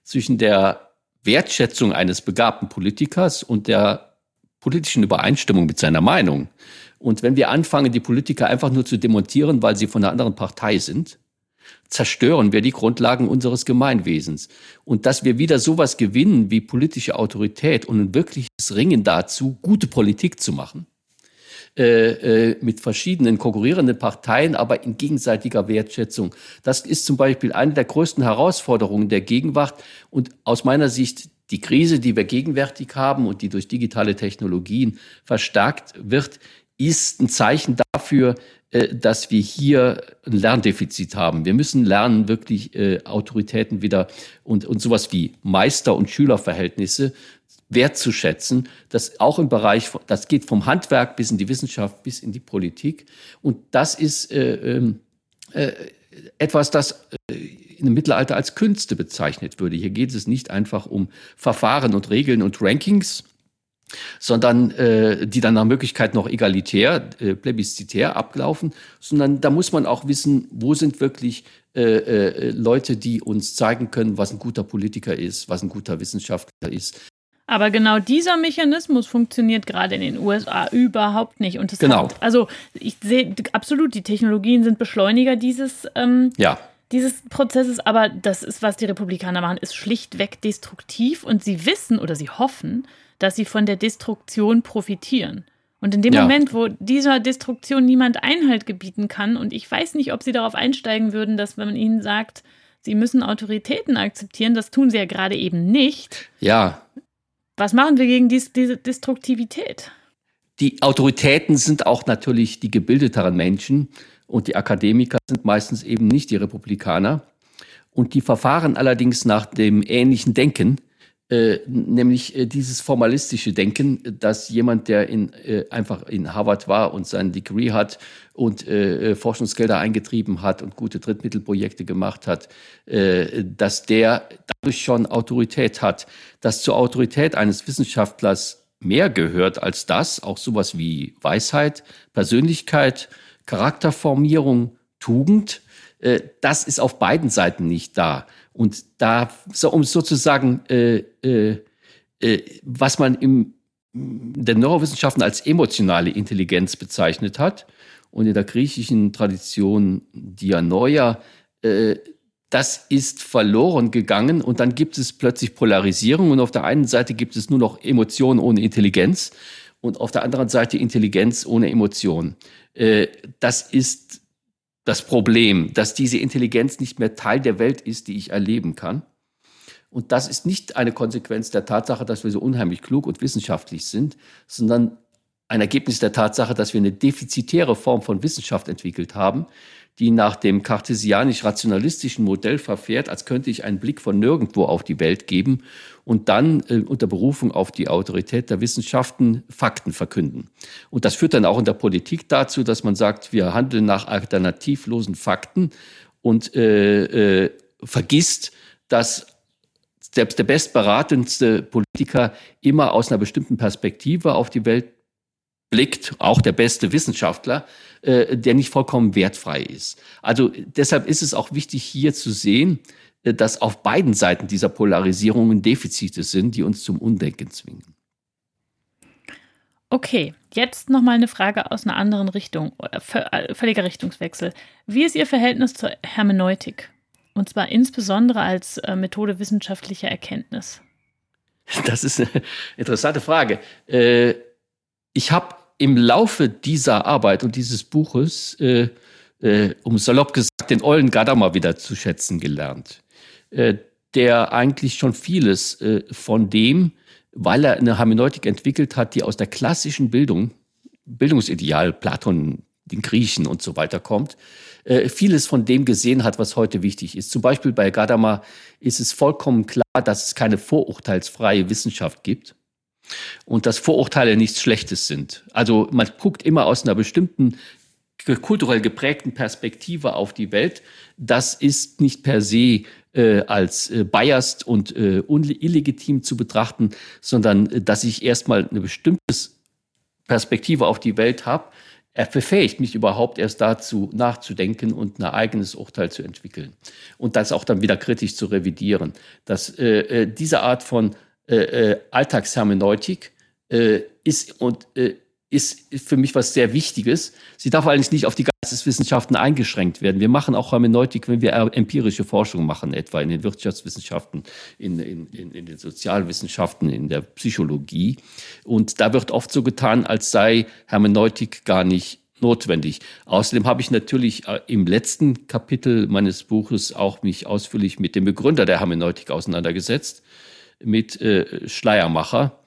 zwischen der Wertschätzung eines begabten Politikers und der politischen Übereinstimmung mit seiner Meinung. Und wenn wir anfangen, die Politiker einfach nur zu demontieren, weil sie von einer anderen Partei sind, zerstören wir die Grundlagen unseres Gemeinwesens. Und dass wir wieder sowas gewinnen wie politische Autorität und ein wirkliches Ringen dazu, gute Politik zu machen, äh, äh, mit verschiedenen konkurrierenden Parteien, aber in gegenseitiger Wertschätzung. Das ist zum Beispiel eine der größten Herausforderungen der Gegenwart und aus meiner Sicht die Krise, die wir gegenwärtig haben und die durch digitale Technologien verstärkt wird, ist ein Zeichen dafür, äh, dass wir hier ein Lerndefizit haben. Wir müssen lernen, wirklich Autoritäten wieder und, und sowas wie Meister- und Schülerverhältnisse wertzuschätzen. Das auch im Bereich, das geht vom Handwerk bis in die Wissenschaft, bis in die Politik. Und das ist äh, ähm, äh, etwas, das äh, im Mittelalter als Künste bezeichnet würde. Hier geht es nicht einfach um Verfahren und Regeln und Rankings, sondern äh, die dann nach Möglichkeit noch egalitär, äh, plebiszitär ablaufen, sondern da muss man auch wissen, wo sind wirklich äh, äh, Leute, die uns zeigen können, was ein guter Politiker ist, was ein guter Wissenschaftler ist. Aber genau dieser Mechanismus funktioniert gerade in den USA überhaupt nicht. Und genau. Hat, also ich sehe absolut, die Technologien sind Beschleuniger dieses, ähm, ja. dieses Prozesses, aber das ist, was die Republikaner machen, ist schlichtweg destruktiv und sie wissen oder sie hoffen, dass sie von der Destruktion profitieren. Und in dem ja. Moment, wo dieser Destruktion niemand Einhalt gebieten kann, und ich weiß nicht, ob sie darauf einsteigen würden, dass wenn man ihnen sagt, sie müssen Autoritäten akzeptieren, das tun sie ja gerade eben nicht. Ja. Was machen wir gegen dies, diese Destruktivität? Die Autoritäten sind auch natürlich die gebildeteren Menschen und die Akademiker sind meistens eben nicht die Republikaner. Und die verfahren allerdings nach dem ähnlichen Denken äh, nämlich äh, dieses formalistische Denken, dass jemand, der in, äh, einfach in Harvard war und sein Degree hat und äh, äh, Forschungsgelder eingetrieben hat und gute Drittmittelprojekte gemacht hat, dass der dadurch schon Autorität hat. Dass zur Autorität eines Wissenschaftlers mehr gehört als das, auch sowas wie Weisheit, Persönlichkeit, Charakterformierung, Tugend, das ist auf beiden Seiten nicht da. Und da, so, um sozusagen, äh, äh, äh, was man im den Neurowissenschaften als emotionale Intelligenz bezeichnet hat und in der griechischen Tradition Dianoia, äh, das ist verloren gegangen und dann gibt es plötzlich Polarisierung und auf der einen Seite gibt es nur noch Emotionen ohne Intelligenz und auf der anderen Seite Intelligenz ohne Emotion. Äh, das ist das Problem, dass diese Intelligenz nicht mehr Teil der Welt ist, die ich erleben kann. Und das ist nicht eine Konsequenz der Tatsache, dass wir so unheimlich klug und wissenschaftlich sind, sondern ein Ergebnis der Tatsache, dass wir eine defizitäre Form von Wissenschaft entwickelt haben, die nach dem kartesianisch-rationalistischen Modell verfährt, als könnte ich einen Blick von nirgendwo auf die Welt geben und dann äh, unter Berufung auf die Autorität der Wissenschaften Fakten verkünden. Und das führt dann auch in der Politik dazu, dass man sagt, wir handeln nach alternativlosen Fakten und äh, äh, vergisst, dass selbst der bestberatendste Politiker immer aus einer bestimmten Perspektive auf die Welt blickt, auch der beste Wissenschaftler, äh, der nicht vollkommen wertfrei ist. Also deshalb ist es auch wichtig hier zu sehen, äh, dass auf beiden Seiten dieser Polarisierungen Defizite sind, die uns zum Undenken zwingen. Okay, jetzt nochmal eine Frage aus einer anderen Richtung, äh, völliger Richtungswechsel. Wie ist Ihr Verhältnis zur Hermeneutik? Und zwar insbesondere als Methode wissenschaftlicher Erkenntnis. Das ist eine interessante Frage. Ich habe im Laufe dieser Arbeit und dieses Buches, äh, äh, um salopp gesagt, den Ollen Gadamer wieder zu schätzen gelernt, äh, der eigentlich schon vieles äh, von dem, weil er eine Hermeneutik entwickelt hat, die aus der klassischen Bildung, Bildungsideal, Platon, den Griechen und so weiter kommt, äh, vieles von dem gesehen hat, was heute wichtig ist. Zum Beispiel bei Gadamer ist es vollkommen klar, dass es keine vorurteilsfreie Wissenschaft gibt und dass Vorurteile nichts Schlechtes sind. Also man guckt immer aus einer bestimmten kulturell geprägten Perspektive auf die Welt. Das ist nicht per se äh, als äh, biased und äh, illegitim zu betrachten, sondern äh, dass ich erstmal eine bestimmte Perspektive auf die Welt habe. Er befähigt mich überhaupt erst dazu, nachzudenken und ein eigenes Urteil zu entwickeln. Und das auch dann wieder kritisch zu revidieren. Dass äh, äh diese Art von äh, äh, Alltagshermeneutik äh, ist und äh, ist für mich was sehr Wichtiges. Sie darf allerdings nicht auf die Geisteswissenschaften eingeschränkt werden. Wir machen auch Hermeneutik, wenn wir empirische Forschung machen, etwa in den Wirtschaftswissenschaften, in, in, in, den Sozialwissenschaften, in der Psychologie. Und da wird oft so getan, als sei Hermeneutik gar nicht notwendig. Außerdem habe ich natürlich äh, im letzten Kapitel meines Buches auch mich ausführlich mit dem Begründer der Hermeneutik auseinandergesetzt, mit äh, Schleiermacher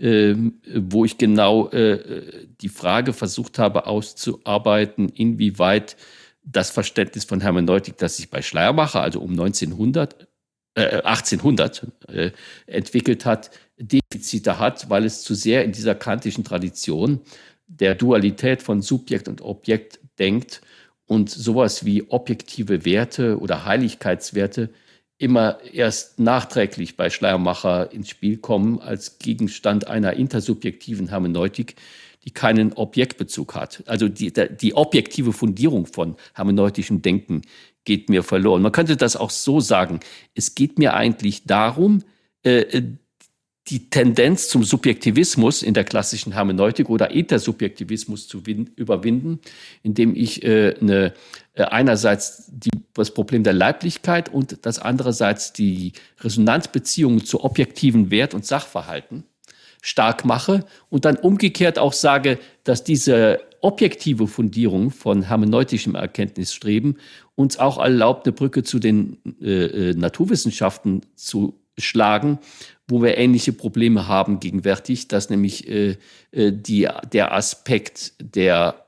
ähm, wo ich genau äh, die Frage versucht habe auszuarbeiten, inwieweit das Verständnis von Hermeneutik, das sich bei Schleiermacher, also um 1900, äh, 1800 äh, entwickelt hat, Defizite hat, weil es zu sehr in dieser kantischen Tradition der Dualität von Subjekt und Objekt denkt und sowas wie objektive Werte oder Heiligkeitswerte immer erst nachträglich bei Schleiermacher ins Spiel kommen als Gegenstand einer intersubjektiven Hermeneutik, die keinen Objektbezug hat. Also die, die objektive Fundierung von hermeneutischem Denken geht mir verloren. Man könnte das auch so sagen. Es geht mir eigentlich darum, äh, die Tendenz zum Subjektivismus in der klassischen Hermeneutik oder Intersubjektivismus zu überwinden, indem ich äh, eine, äh, einerseits die, das Problem der Leiblichkeit und das andererseits die Resonanzbeziehungen zu objektiven Wert und Sachverhalten stark mache und dann umgekehrt auch sage, dass diese objektive Fundierung von hermeneutischem Erkenntnisstreben uns auch erlaubt, eine Brücke zu den äh, äh Naturwissenschaften zu schlagen, wo wir ähnliche Probleme haben gegenwärtig, dass nämlich äh, äh, die, der Aspekt der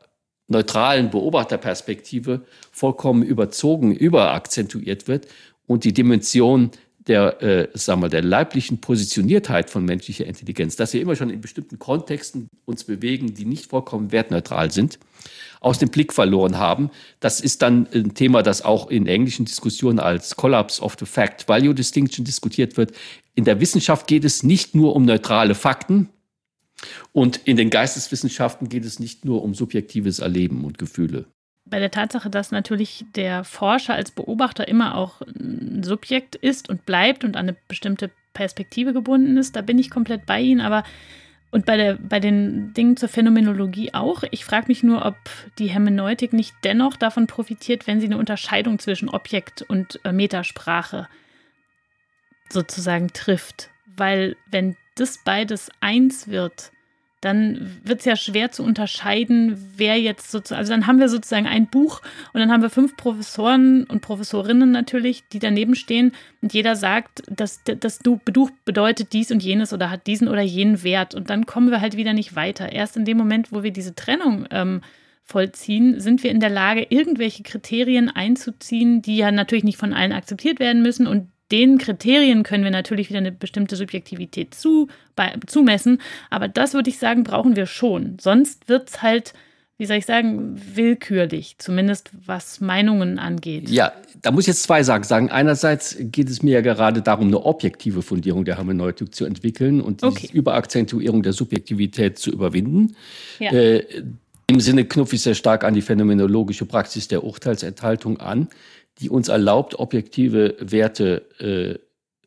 neutralen Beobachterperspektive vollkommen überzogen, überakzentuiert wird und die Dimension der, äh, sagen wir, der leiblichen Positioniertheit von menschlicher Intelligenz, dass wir immer schon in bestimmten Kontexten uns bewegen, die nicht vollkommen wertneutral sind, aus dem Blick verloren haben. Das ist dann ein Thema, das auch in englischen Diskussionen als Collapse of the Fact-Value Distinction diskutiert wird. In der Wissenschaft geht es nicht nur um neutrale Fakten und in den Geisteswissenschaften geht es nicht nur um subjektives Erleben und Gefühle bei der Tatsache, dass natürlich der Forscher als Beobachter immer auch ein Subjekt ist und bleibt und an eine bestimmte Perspektive gebunden ist, da bin ich komplett bei Ihnen, aber und bei, der, bei den Dingen zur Phänomenologie auch. Ich frage mich nur, ob die Hermeneutik nicht dennoch davon profitiert, wenn sie eine Unterscheidung zwischen Objekt und äh, Metasprache sozusagen trifft. Weil wenn das beides eins wird, dann wird es ja schwer zu unterscheiden, wer jetzt sozusagen, also dann haben wir sozusagen ein Buch und dann haben wir fünf Professoren und Professorinnen natürlich, die daneben stehen und jeder sagt, dass das Buch bedeutet dies und jenes oder hat diesen oder jenen Wert und dann kommen wir halt wieder nicht weiter. Erst in dem Moment, wo wir diese Trennung ähm, vollziehen, sind wir in der Lage, irgendwelche Kriterien einzuziehen, die ja natürlich nicht von allen akzeptiert werden müssen und den Kriterien können wir natürlich wieder eine bestimmte Subjektivität zu, bei, zumessen. Aber das würde ich sagen, brauchen wir schon. Sonst wird es halt, wie soll ich sagen, willkürlich, zumindest was Meinungen angeht. Ja, da muss ich jetzt zwei Sachen sagen. Einerseits geht es mir ja gerade darum, eine objektive Fundierung der Hermeneutik zu entwickeln und die okay. Überakzentuierung der Subjektivität zu überwinden. Ja. Äh, Im Sinne knüpfe ich sehr stark an die phänomenologische Praxis der Urteilsenthaltung an die uns erlaubt, objektive Werte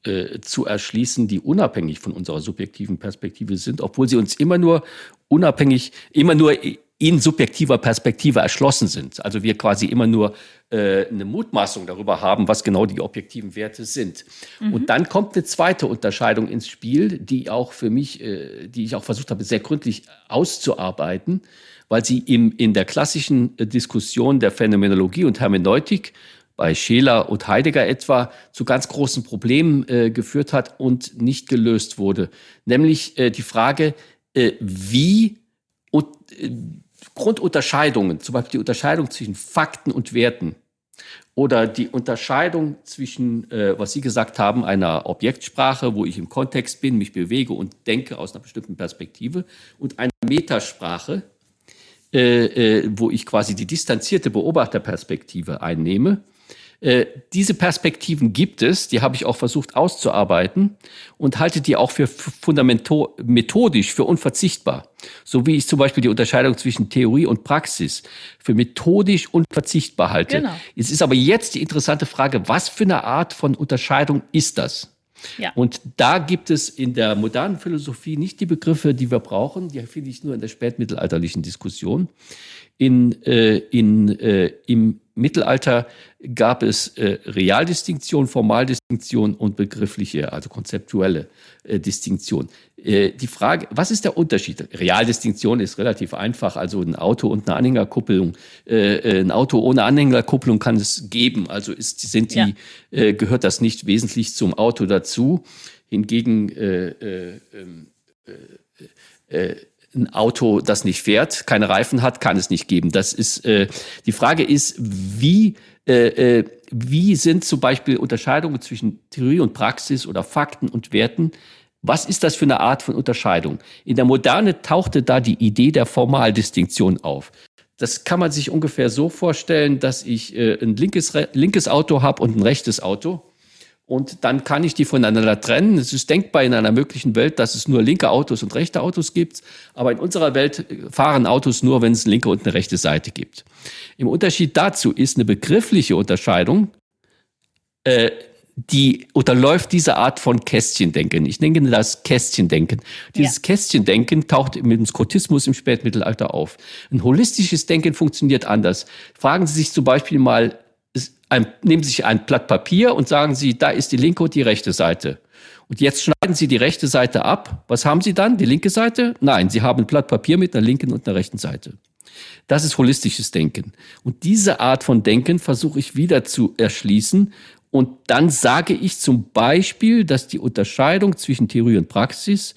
äh, äh, zu erschließen, die unabhängig von unserer subjektiven Perspektive sind, obwohl sie uns immer nur unabhängig, immer nur in subjektiver Perspektive erschlossen sind. Also wir quasi immer nur äh, eine Mutmaßung darüber haben, was genau die objektiven Werte sind. Mhm. Und dann kommt eine zweite Unterscheidung ins Spiel, die auch für mich, äh, die ich auch versucht habe, sehr gründlich auszuarbeiten, weil sie im, in der klassischen äh, Diskussion der Phänomenologie und Hermeneutik bei Scheler und Heidegger etwa zu ganz großen Problemen äh, geführt hat und nicht gelöst wurde. Nämlich äh, die Frage, äh, wie und, äh, Grundunterscheidungen, zum Beispiel die Unterscheidung zwischen Fakten und Werten oder die Unterscheidung zwischen, äh, was Sie gesagt haben, einer Objektsprache, wo ich im Kontext bin, mich bewege und denke aus einer bestimmten Perspektive und einer Metasprache, äh, wo ich quasi die distanzierte Beobachterperspektive einnehme äh, diese Perspektiven gibt es, die habe ich auch versucht auszuarbeiten und halte die auch für methodisch für unverzichtbar. So wie ich zum Beispiel die Unterscheidung zwischen Theorie und Praxis für methodisch unverzichtbar halte. Genau. Es ist aber jetzt die interessante Frage, was für eine Art von Unterscheidung ist das? Ja. Und da gibt es in der modernen Philosophie nicht die Begriffe, die wir brauchen. Die finde ich nur in der spätmittelalterlichen Diskussion. In, äh, in, äh, Im Mittelalter gab es äh, Realdistinktion, Formaldistinktion und begriffliche, also konzeptuelle äh, Distinktion. Äh, die Frage, was ist der Unterschied? Realdistinktion ist relativ einfach, also ein Auto und eine Anhängerkupplung. Äh, äh, ein Auto ohne Anhängerkupplung kann es geben, also ist, sind die, ja. Äh, gehört das nicht wesentlich zum Auto dazu. Hingegen äh, äh, ähm, äh, äh, ein Auto, das nicht fährt, keine Reifen hat, kann es nicht geben. Das ist äh, die Frage ist, wie äh, äh, wie sind zum Beispiel Unterscheidungen zwischen Theorie und Praxis oder Fakten und Werten? Was ist das für eine Art von Unterscheidung? In der Moderne tauchte da die Idee der Formaldistinktion auf. Das kann man sich ungefähr so vorstellen, dass ich äh, ein linkes, linkes Auto habe und ein rechtes Auto. Und dann kann ich die voneinander trennen. Es ist denkbar in einer möglichen Welt, dass es nur linke Autos und rechte Autos gibt. Aber in unserer Welt fahren Autos nur, wenn es eine linke und eine rechte Seite gibt. Im Unterschied dazu ist eine begriffliche Unterscheidung, äh, die unterläuft diese Art von Kästchendenken. Ich nenne das Kästchendenken. Dieses ja. Kästchendenken taucht mit dem Skotismus im Spätmittelalter auf. Ein holistisches Denken funktioniert anders. Fragen Sie sich zum Beispiel mal, ein, nehmen Sie sich ein Blatt Papier und sagen Sie, da ist die linke und die rechte Seite. Und jetzt schneiden Sie die rechte Seite ab. Was haben Sie dann? Die linke Seite? Nein, Sie haben ein Blatt Papier mit einer linken und einer rechten Seite. Das ist holistisches Denken. Und diese Art von Denken versuche ich wieder zu erschließen. Und dann sage ich zum Beispiel, dass die Unterscheidung zwischen Theorie und Praxis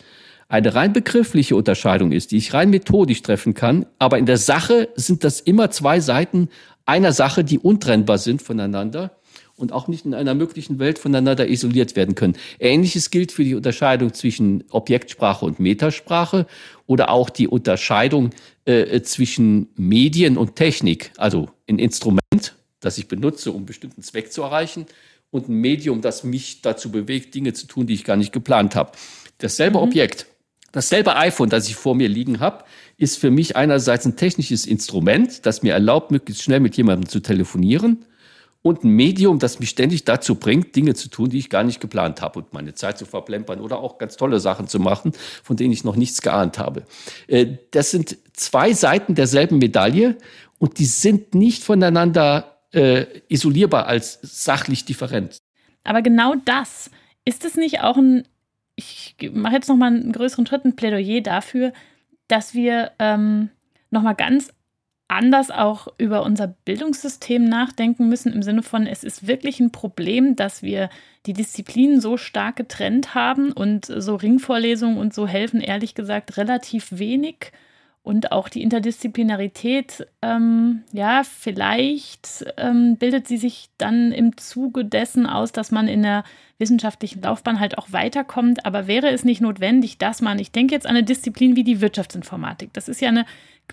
eine rein begriffliche Unterscheidung ist, die ich rein methodisch treffen kann. Aber in der Sache sind das immer zwei Seiten einer Sache, die untrennbar sind voneinander und auch nicht in einer möglichen Welt voneinander isoliert werden können. Ähnliches gilt für die Unterscheidung zwischen Objektsprache und Metasprache oder auch die Unterscheidung äh, zwischen Medien und Technik, also ein Instrument, das ich benutze, um einen bestimmten Zweck zu erreichen, und ein Medium, das mich dazu bewegt, Dinge zu tun, die ich gar nicht geplant habe. Dasselbe mhm. Objekt, dasselbe iPhone, das ich vor mir liegen habe, ist für mich einerseits ein technisches Instrument, das mir erlaubt, möglichst schnell mit jemandem zu telefonieren und ein Medium, das mich ständig dazu bringt, Dinge zu tun, die ich gar nicht geplant habe und meine Zeit zu verplempern oder auch ganz tolle Sachen zu machen, von denen ich noch nichts geahnt habe. Äh, das sind zwei Seiten derselben Medaille und die sind nicht voneinander äh, isolierbar als sachlich different. Aber genau das, ist es nicht auch ein, ich mache jetzt noch mal einen größeren Schritt, ein Plädoyer dafür, dass wir ähm, nochmal ganz anders auch über unser Bildungssystem nachdenken müssen, im Sinne von, es ist wirklich ein Problem, dass wir die Disziplinen so stark getrennt haben und so Ringvorlesungen und so helfen, ehrlich gesagt, relativ wenig. Und auch die Interdisziplinarität, ähm, ja, vielleicht ähm, bildet sie sich dann im Zuge dessen aus, dass man in der wissenschaftlichen Laufbahn halt auch weiterkommt. Aber wäre es nicht notwendig, dass man, ich denke jetzt an eine Disziplin wie die Wirtschaftsinformatik, das ist ja eine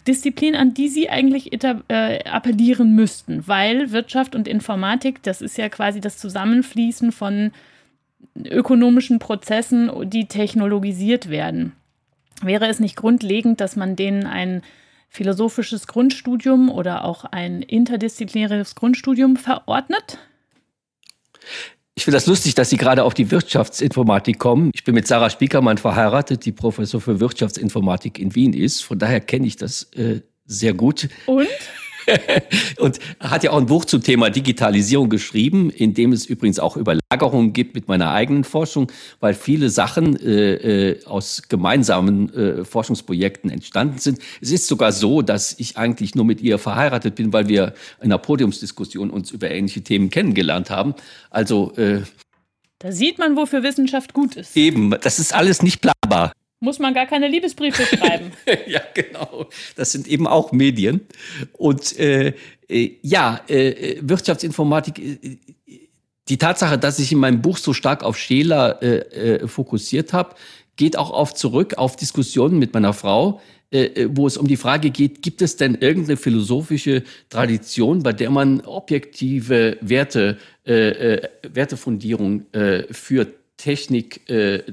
Disziplin, an die Sie eigentlich äh, appellieren müssten, weil Wirtschaft und Informatik, das ist ja quasi das Zusammenfließen von ökonomischen Prozessen, die technologisiert werden. Wäre es nicht grundlegend, dass man denen ein philosophisches Grundstudium oder auch ein interdisziplinäres Grundstudium verordnet? Ich finde das lustig, dass Sie gerade auf die Wirtschaftsinformatik kommen. Ich bin mit Sarah Spiekermann verheiratet, die Professor für Wirtschaftsinformatik in Wien ist. Von daher kenne ich das äh, sehr gut. Und? und hat ja auch ein Buch zum Thema Digitalisierung geschrieben, in dem es übrigens auch Überlagerungen gibt mit meiner eigenen Forschung, weil viele Sachen äh, äh, aus gemeinsamen äh, Forschungsprojekten entstanden sind. Es ist sogar so, dass ich eigentlich nur mit ihr verheiratet bin, weil wir in einer Podiumsdiskussion uns über ähnliche Themen kennengelernt haben. Also äh, da sieht man, wofür Wissenschaft gut ist. Eben, das ist alles nicht planbar muss man gar keine Liebesbriefe schreiben. ja, genau. Das sind eben auch Medien. Und äh, äh, ja, äh, Wirtschaftsinformatik, äh, die Tatsache, dass ich in meinem Buch so stark auf Scheler äh, äh, fokussiert habe, geht auch auf zurück auf Diskussionen mit meiner Frau, äh, wo es um die Frage geht, gibt es denn irgendeine philosophische Tradition, bei der man objektive Werte, äh, äh, Wertefundierung äh, führt? Technik, äh,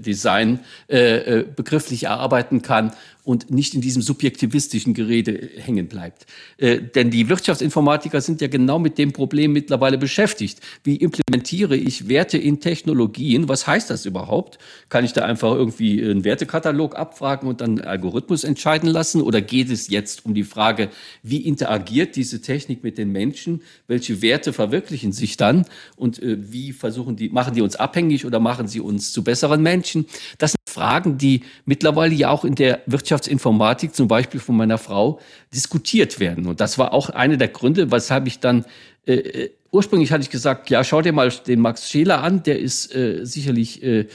äh, äh, begrifflich erarbeiten kann und nicht in diesem subjektivistischen Gerede hängen bleibt. Äh, denn die Wirtschaftsinformatiker sind ja genau mit dem Problem mittlerweile beschäftigt. Wie implementiere ich Werte in Technologien? Was heißt das überhaupt? Kann ich da einfach irgendwie einen Wertekatalog abfragen und dann einen Algorithmus entscheiden lassen? Oder geht es jetzt um die Frage, wie interagiert diese Technik mit den Menschen? Welche Werte verwirklichen sich dann? Und äh, wie versuchen die, machen die uns abhängig oder machen sie uns zu besseren Menschen? Das sind Fragen, die mittlerweile ja auch in der Wirtschaftsinformatik, zum Beispiel von meiner Frau, diskutiert werden. Und das war auch einer der Gründe, weshalb ich dann äh, äh, ursprünglich hatte ich gesagt, ja, schau dir mal den Max Scheler an, der ist äh, sicherlich äh,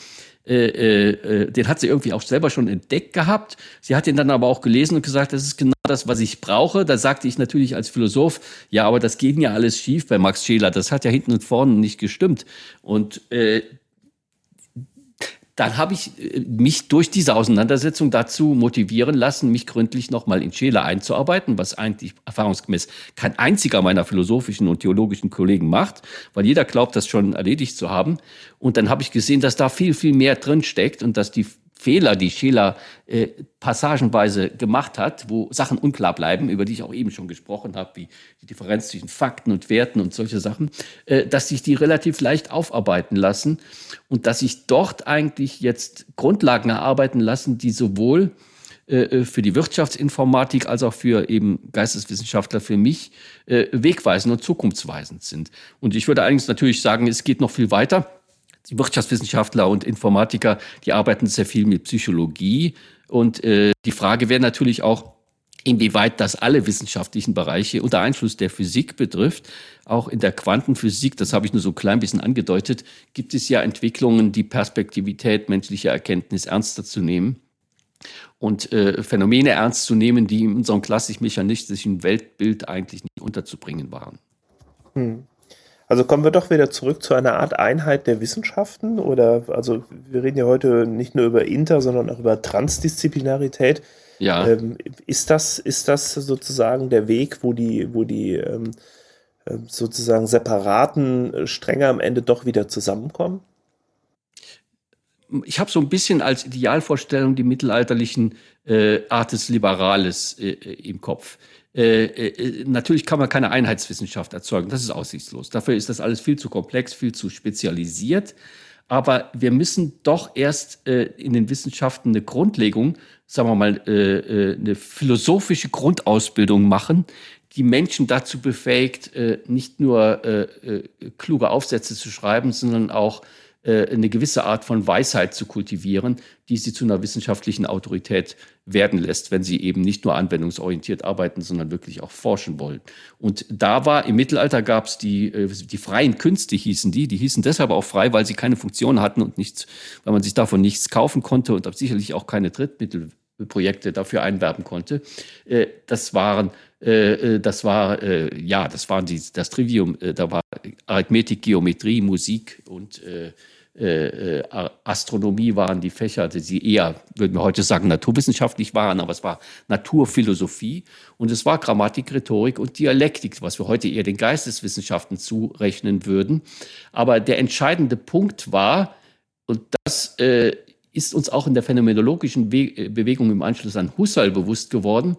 äh, äh, den hat sie irgendwie auch selber schon entdeckt gehabt. Sie hat ihn dann aber auch gelesen und gesagt, das ist genau das, was ich brauche. Da sagte ich natürlich als Philosoph, ja, aber das geht ja alles schief bei Max Scheler. Das hat ja hinten und vorne nicht gestimmt. Und äh, dann habe ich äh, mich durch diese Auseinandersetzung dazu motivieren lassen, mich gründlich nochmal in Scheler einzuarbeiten, was eigentlich erfahrungsgemäß kein einziger meiner philosophischen und theologischen Kollegen macht, weil jeder glaubt, das schon erledigt zu haben. Und dann habe ich gesehen, dass da viel, viel mehr drin steckt und dass die Fehler, die Scheler äh, passagenweise gemacht hat, wo Sachen unklar bleiben, über die ich auch eben schon gesprochen habe, wie die Differenz zwischen Fakten und Werten und solche Sachen, äh, dass sich die relativ leicht aufarbeiten lassen und dass sich dort eigentlich jetzt Grundlagen erarbeiten lassen, die sowohl äh, äh für die Wirtschaftsinformatik als auch für eben Geisteswissenschaftler für mich äh, wegweisend und zukunftsweisend sind. Und ich würde allerdings natürlich sagen, es geht noch viel weiter die Wirtschaftswissenschaftler und Informatiker, die arbeiten sehr viel mit Psychologie. Und äh, die Frage wäre natürlich auch, inwieweit das alle wissenschaftlichen Bereiche unter Einfluss der Physik betrifft. Auch in der Quantenphysik, das habe ich nur so ein klein bisschen angedeutet, gibt es ja Entwicklungen, die Perspektivität menschlicher Erkenntnis ernster zu nehmen und äh, Phänomene ernst zu nehmen, die in unserem klassisch-mechanistischen Weltbild eigentlich nicht unterzubringen waren. Hm. Also kommen wir doch wieder zurück zu einer Art Einheit der Wissenschaften oder also wir reden ja heute nicht nur über Inter, sondern auch über Transdisziplinarität. Ja. Ähm, ist das ist das sozusagen der Weg, wo die wo die ähm, ähm sozusagen separaten Stränge am Ende doch wieder zusammenkommen? Ich habe so ein bisschen als Idealvorstellung die mittelalterlichen äh, Artes Liberales äh, im Kopf. Äh, äh, natürlich kann man keine Einheitswissenschaft erzeugen. Das ist aussichtslos. Dafür ist das alles viel zu komplex, viel zu spezialisiert. Aber wir müssen doch erst äh, in den Wissenschaften eine Grundlegung, sagen wir mal, äh, äh eine philosophische Grundausbildung machen, die Menschen dazu befähigt, äh, nicht nur kluge Aufsätze zu schreiben, sondern auch eine gewisse Art von Weisheit zu kultivieren, die sie zu einer wissenschaftlichen Autorität werden lässt, wenn sie eben nicht nur anwendungsorientiert arbeiten, sondern wirklich auch forschen wollen. Und da war im Mittelalter gab es die, äh, die freien Künste hießen die, die hießen deshalb auch frei, weil sie keine Funktion hatten und nichts, weil man sich davon nichts kaufen konnte und sicherlich auch keine Drittmittelprojekte dafür einwerben konnte. Äh, das waren das war ja, das waren die, das Trivium. da war Arithmetik, Geometrie, Musik und äh, äh, Astronomie waren die Fächer, die eher, würden wir heute sagen, naturwissenschaftlich waren, aber es war Naturphilosophie und es war Grammatik, Rhetorik und Dialektik, was wir heute eher den Geisteswissenschaften zurechnen würden. Aber der entscheidende Punkt war, und das äh, ist uns auch in der phänomenologischen We äh, Bewegung im Anschluss an Husserl bewusst geworden,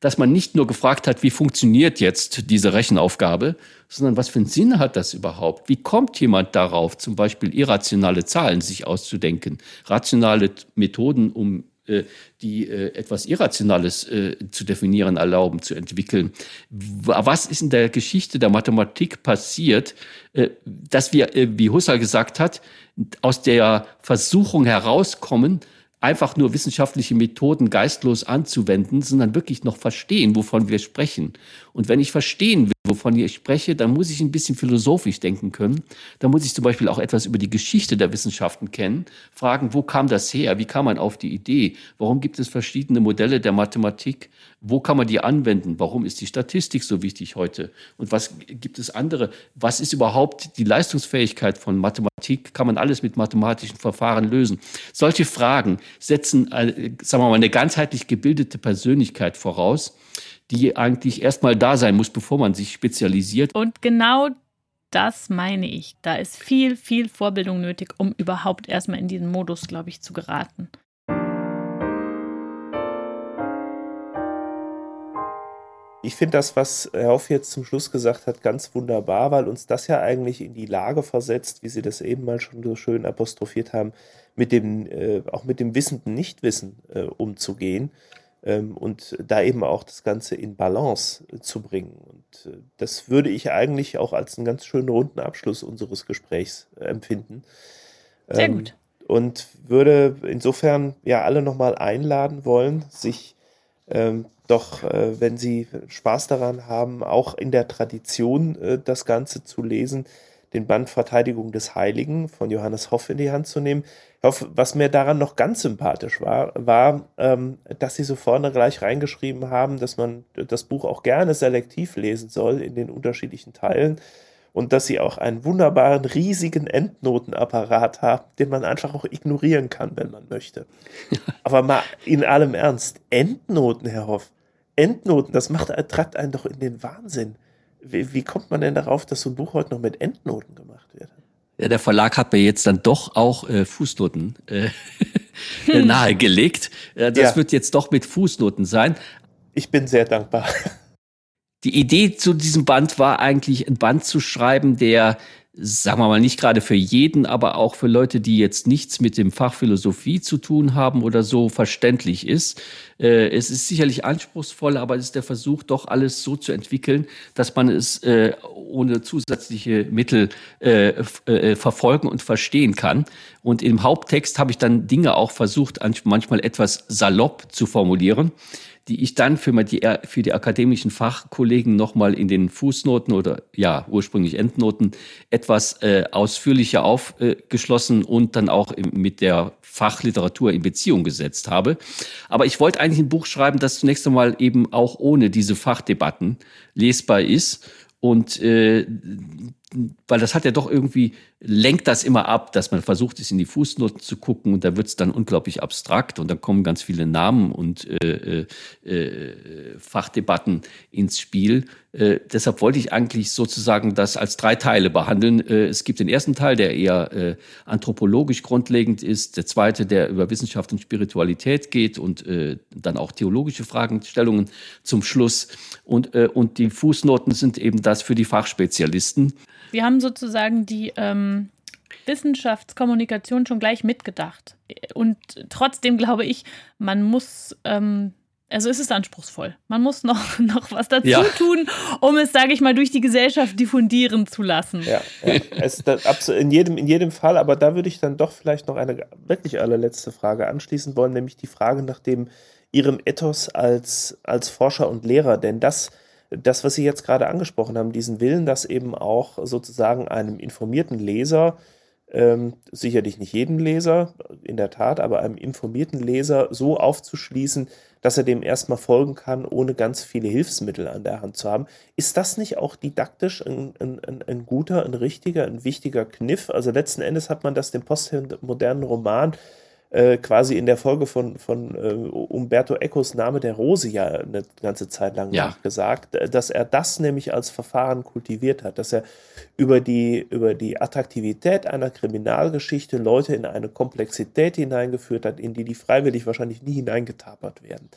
dass man nicht nur gefragt hat, wie funktioniert jetzt diese Rechenaufgabe, sondern was für einen Sinn hat das überhaupt? Wie kommt jemand darauf, zum Beispiel irrationale Zahlen sich auszudenken, rationale Methoden, um äh, die äh, etwas Irrationales äh, zu definieren erlauben, zu entwickeln. Was ist in der Geschichte der Mathematik passiert, äh, dass wir, äh, wie Husserl gesagt hat, aus der Versuchung herauskommen, einfach nur wissenschaftliche Methoden geistlos anzuwenden, sondern wirklich noch verstehen, wovon wir sprechen. Und wenn ich verstehen will, wovon ich spreche, dann muss ich ein bisschen philosophisch denken können. Da muss ich zum Beispiel auch etwas über die Geschichte der Wissenschaften kennen, fragen, wo kam das her? Wie kam man auf die Idee? Warum gibt es verschiedene Modelle der Mathematik? Wo kann man die anwenden? Warum ist die Statistik so wichtig heute? Und was gibt es andere? Was ist überhaupt die Leistungsfähigkeit von Mathematik? Kann man alles mit mathematischen Verfahren lösen? Solche Fragen setzen, äh, sagen wir mal, eine ganzheitlich gebildete Persönlichkeit voraus die eigentlich erstmal da sein muss, bevor man sich spezialisiert. Und genau das meine ich. Da ist viel, viel Vorbildung nötig, um überhaupt erstmal in diesen Modus, glaube ich, zu geraten. ich finde das, was Herr Hoff jetzt zum Schluss gesagt hat, ganz wunderbar, weil uns das ja eigentlich in die Lage versetzt, wie Sie das eben mal schon so schön apostrophiert haben, mit dem, äh, auch mit dem wissenden Nichtwissen äh, umzugehen und da eben auch das Ganze in Balance äh, zu bringen. Und äh, das würde ich eigentlich auch als einen ganz schönen runden Abschluss unseres Gesprächs äh, empfinden. Sehr ähm, gut. Und würde insofern ja alle nochmal einladen wollen, sich ähm, doch, äh, wenn Sie Spaß daran haben, auch in der Tradition äh, das Ganze zu lesen, den Band Verteidigung des Heiligen von Johannes Hoff in die Hand zu nehmen. Ich hoffe, was mir daran noch ganz sympathisch war, war, ähm, dass Sie so vorne gleich reingeschrieben haben, dass man das Buch auch gerne selektiv lesen soll in den unterschiedlichen Teilen und dass Sie auch einen wunderbaren, riesigen Endnotenapparat haben, den man einfach auch ignorieren kann, wenn man möchte. Aber mal in allem Ernst, Endnoten, Herr Hoff, Endnoten, das macht, treibt einen doch in den Wahnsinn. Wie, wie kommt man denn darauf, dass so ein Buch heute noch mit Endnoten gemacht wird? Ja, der Verlag hat mir jetzt dann doch auch äh, Fußnoten äh, hm. nahegelegt. Das ja. wird jetzt doch mit Fußnoten sein. Ich bin sehr dankbar. Die Idee zu diesem Band war eigentlich, ein Band zu schreiben, der sagen wir mal, nicht gerade für jeden, aber auch für Leute, die jetzt nichts mit dem Fach Philosophie zu tun haben oder so verständlich ist. Äh, es ist sicherlich anspruchsvoll, aber es ist der Versuch, doch alles so zu entwickeln, dass man es äh, ohne zusätzliche Mittel äh, äh, verfolgen und verstehen kann. Und im Haupttext habe ich dann Dinge auch versucht, manchmal etwas salopp zu formulieren die ich dann für die, für die akademischen Fachkollegen nochmal in den Fußnoten oder ja, ursprünglich Endnoten etwas äh, ausführlicher aufgeschlossen und dann auch mit der Fachliteratur in Beziehung gesetzt habe. Aber ich wollte eigentlich ein Buch schreiben, das zunächst einmal eben auch ohne diese Fachdebatten lesbar ist und äh, weil das hat ja doch irgendwie, lenkt das immer ab, dass man versucht, es in die Fußnoten zu gucken und da wird es dann unglaublich abstrakt und dann kommen ganz viele Namen und äh, äh, äh, Fachdebatten ins Spiel. Äh, deshalb wollte ich eigentlich sozusagen das als drei Teile behandeln. Äh, es gibt den ersten Teil, der eher äh, anthropologisch grundlegend ist, der zweite, der über Wissenschaft und Spiritualität geht und dann auch theologische Fragestellungen zum Schluss. Und, und die Fußnoten sind eben das für die Fachspezialisten. Wir haben sozusagen die ähm, Wissenschaftskommunikation schon gleich mitgedacht. Und trotzdem glaube ich, man muss, ähm, also es ist anspruchsvoll. Man muss noch, noch was dazu ja. tun, um es, sage ich mal, durch die Gesellschaft diffundieren zu lassen. Ja, ja. Es in, jedem, in jedem Fall, aber da würde ich dann doch vielleicht noch eine wirklich allerletzte Frage anschließen wollen, nämlich die Frage nach dem Ihrem Ethos als, als Forscher und Lehrer. Denn das das, was Sie jetzt gerade angesprochen haben, diesen Willen, dass eben auch sozusagen einem informierten Leser, ähm, sicherlich nicht jedem Leser, in der Tat, aber einem informierten Leser so aufzuschließen, dass er dem erstmal folgen kann, ohne ganz viele Hilfsmittel an der Hand zu haben. Ist das nicht auch didaktisch ein, ein, ein guter, ein richtiger, ein wichtiger Kniff? Also letzten Endes hat man das dem postmodernen Roman äh, quasi in der Folge von, von äh, Umberto Ecos Name der Rose ja eine ganze Zeit lang ja. gesagt, äh, dass er das nämlich als Verfahren kultiviert hat, dass er über die, über die Attraktivität einer Kriminalgeschichte Leute in eine Komplexität hineingeführt hat, in die die freiwillig wahrscheinlich nie hineingetapert werden.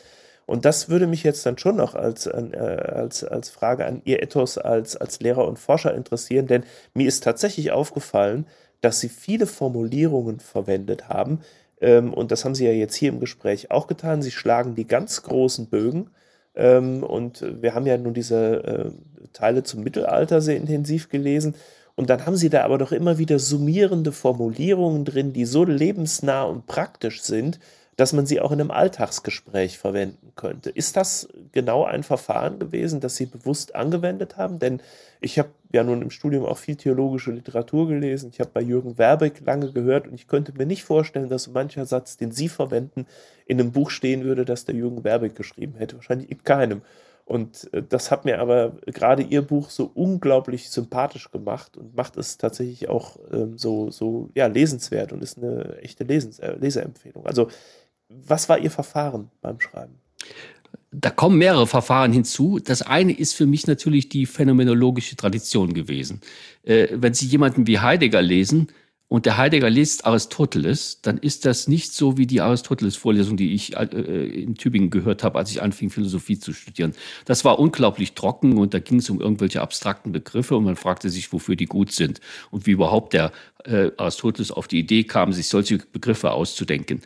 Und das würde mich jetzt dann schon noch als, äh, als, als Frage an Ihr Ethos als, als Lehrer und Forscher interessieren, denn mir ist tatsächlich aufgefallen, dass Sie viele Formulierungen verwendet haben, und das haben sie ja jetzt hier im Gespräch auch getan. Sie schlagen die ganz großen Bögen. Ähm, und wir haben ja nun diese äh, Teile zum Mittelalter sehr intensiv gelesen. Und dann haben sie da aber doch immer wieder summierende Formulierungen drin, die so lebensnah und praktisch sind, dass man sie auch in einem Alltagsgespräch verwenden könnte. Ist das genau ein Verfahren gewesen, das Sie bewusst angewendet haben? Denn ich habe ja nun im Studium auch viel theologische Literatur gelesen. Ich habe bei Jürgen Werbeck lange gehört und ich könnte mir nicht vorstellen, dass mancher Satz, den Sie verwenden, in einem Buch stehen würde, das der Jürgen Werbeck geschrieben hätte. Wahrscheinlich in keinem. Und äh, das hat mir aber gerade Ihr Buch so unglaublich sympathisch gemacht und macht es tatsächlich auch ähm, so, so ja, lesenswert und ist eine echte Lesens äh, Leseempfehlung. Also was war Ihr Verfahren beim Schreiben? Da kommen mehrere Verfahren hinzu. Das eine ist für mich natürlich die phänomenologische Tradition gewesen. Äh, wenn Sie jemanden wie Heidegger lesen und der Heidegger liest Aristoteles, dann ist das nicht so wie die Aristoteles-Vorlesung, die ich äh, in Tübingen gehört habe, als ich anfing, Philosophie zu studieren. Das war unglaublich trocken und da ging es um irgendwelche abstrakten Begriffe und man fragte sich, wofür die gut sind und wie überhaupt der äh, Aristoteles auf die Idee kam, sich solche Begriffe auszudenken.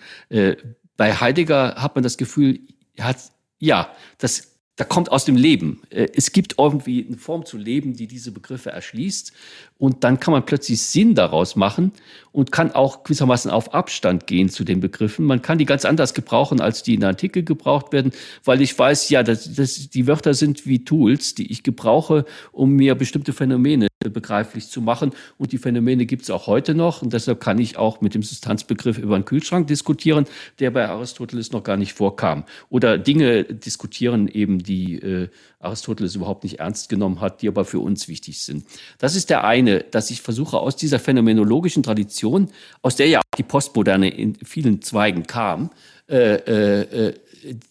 Bei Heidegger hat man das Gefühl, hat, ja, das da kommt aus dem Leben. Äh, es gibt irgendwie eine Form zu leben, die diese Begriffe erschließt. Und dann kann man plötzlich Sinn daraus machen und kann auch gewissermaßen auf Abstand gehen zu den Begriffen. Man kann die ganz anders gebrauchen, als die in der Antike gebraucht werden, weil ich weiß, ja, das, das, die Wörter sind wie Tools, die ich gebrauche, um mir bestimmte Phänomene begreiflich zu machen. Und die Phänomene gibt es auch heute noch. Und deshalb kann ich auch mit dem Substanzbegriff über einen Kühlschrank diskutieren, der bei Aristoteles noch gar nicht vorkam. Oder Dinge diskutieren eben, die äh, Aristoteles überhaupt nicht ernst genommen hat, die aber für uns wichtig sind. Das ist der eine, dass ich versuche, aus dieser phänomenologischen Tradition, aus der ja auch die Postmoderne in vielen Zweigen kam, äh, äh,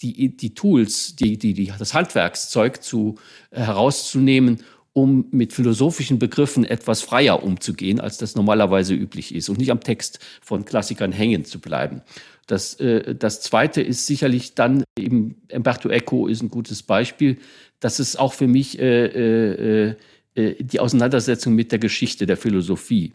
die, die Tools, die, die, die, das Handwerkszeug zu, äh, herauszunehmen um mit philosophischen Begriffen etwas freier umzugehen, als das normalerweise üblich ist und nicht am Text von Klassikern hängen zu bleiben. Das, äh, das Zweite ist sicherlich dann eben, Umberto Eco ist ein gutes Beispiel, dass es auch für mich äh, äh, äh, die Auseinandersetzung mit der Geschichte der Philosophie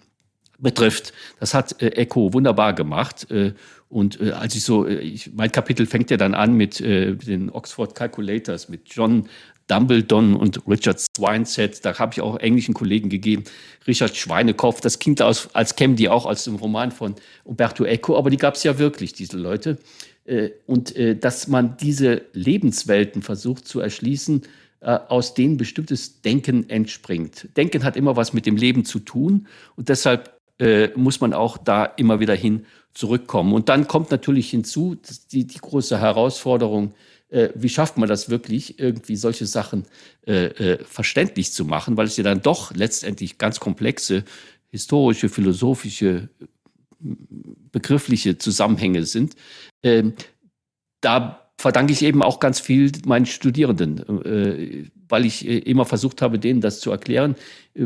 betrifft. Das hat äh, Eco wunderbar gemacht. Äh, und äh, als ich so, äh, ich, mein Kapitel fängt ja dann an mit äh, den Oxford Calculators, mit John Dumbledore und Richard Swineset. Da habe ich auch englischen Kollegen gegeben. Richard Schweinekopf, das klingt aus, als kämen die auch aus dem Roman von Umberto Eco, aber die gab es ja wirklich, diese Leute. Äh, und äh, dass man diese Lebenswelten versucht zu erschließen, äh, aus denen bestimmtes Denken entspringt. Denken hat immer was mit dem Leben zu tun und deshalb muss man auch da immer wieder hin zurückkommen. Und dann kommt natürlich hinzu die, die große Herausforderung, äh, wie schafft man das wirklich, irgendwie solche Sachen äh, äh, verständlich zu machen, weil es ja dann doch letztendlich ganz komplexe historische, philosophische, begriffliche Zusammenhänge sind. Ähm, da verdanke ich eben auch ganz viel meinen Studierenden, äh, weil ich äh, immer versucht habe, denen das zu erklären äh,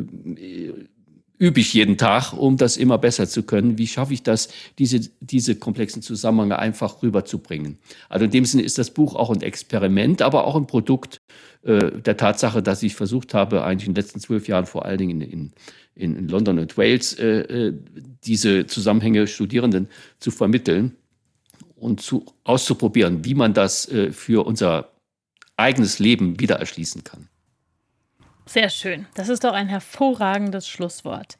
übe ich jeden Tag, um das immer besser zu können. Wie schaffe ich das, diese, diese komplexen Zusammenhänge einfach rüberzubringen? Also in dem Sinne ist das Buch auch ein Experiment, aber auch ein Produkt äh, der Tatsache, dass ich versucht habe, eigentlich in den letzten zwölf Jahren vor allen Dingen in, in, in London und Wales äh, äh, diese Zusammenhänge Studierenden zu vermitteln und zu, auszuprobieren, wie man das äh, für unser eigenes Leben wieder erschließen kann. Sehr schön. Das ist doch ein hervorragendes Schlusswort.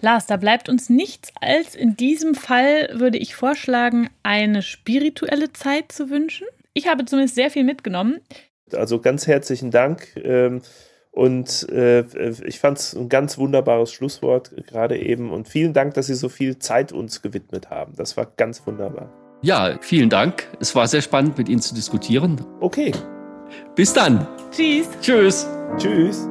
Lars, da bleibt uns nichts als in diesem Fall, würde ich vorschlagen, eine spirituelle Zeit zu wünschen. Ich habe zumindest sehr viel mitgenommen. Also ganz herzlichen Dank. Ähm, und äh, ich fand es ein ganz wunderbares Schlusswort gerade eben. Und vielen Dank, dass Sie so viel Zeit uns gewidmet haben. Das war ganz wunderbar. Ja, vielen Dank. Es war sehr spannend, mit Ihnen zu diskutieren. Okay. Bis dann. Tschüss. Tschüss. Tschüss.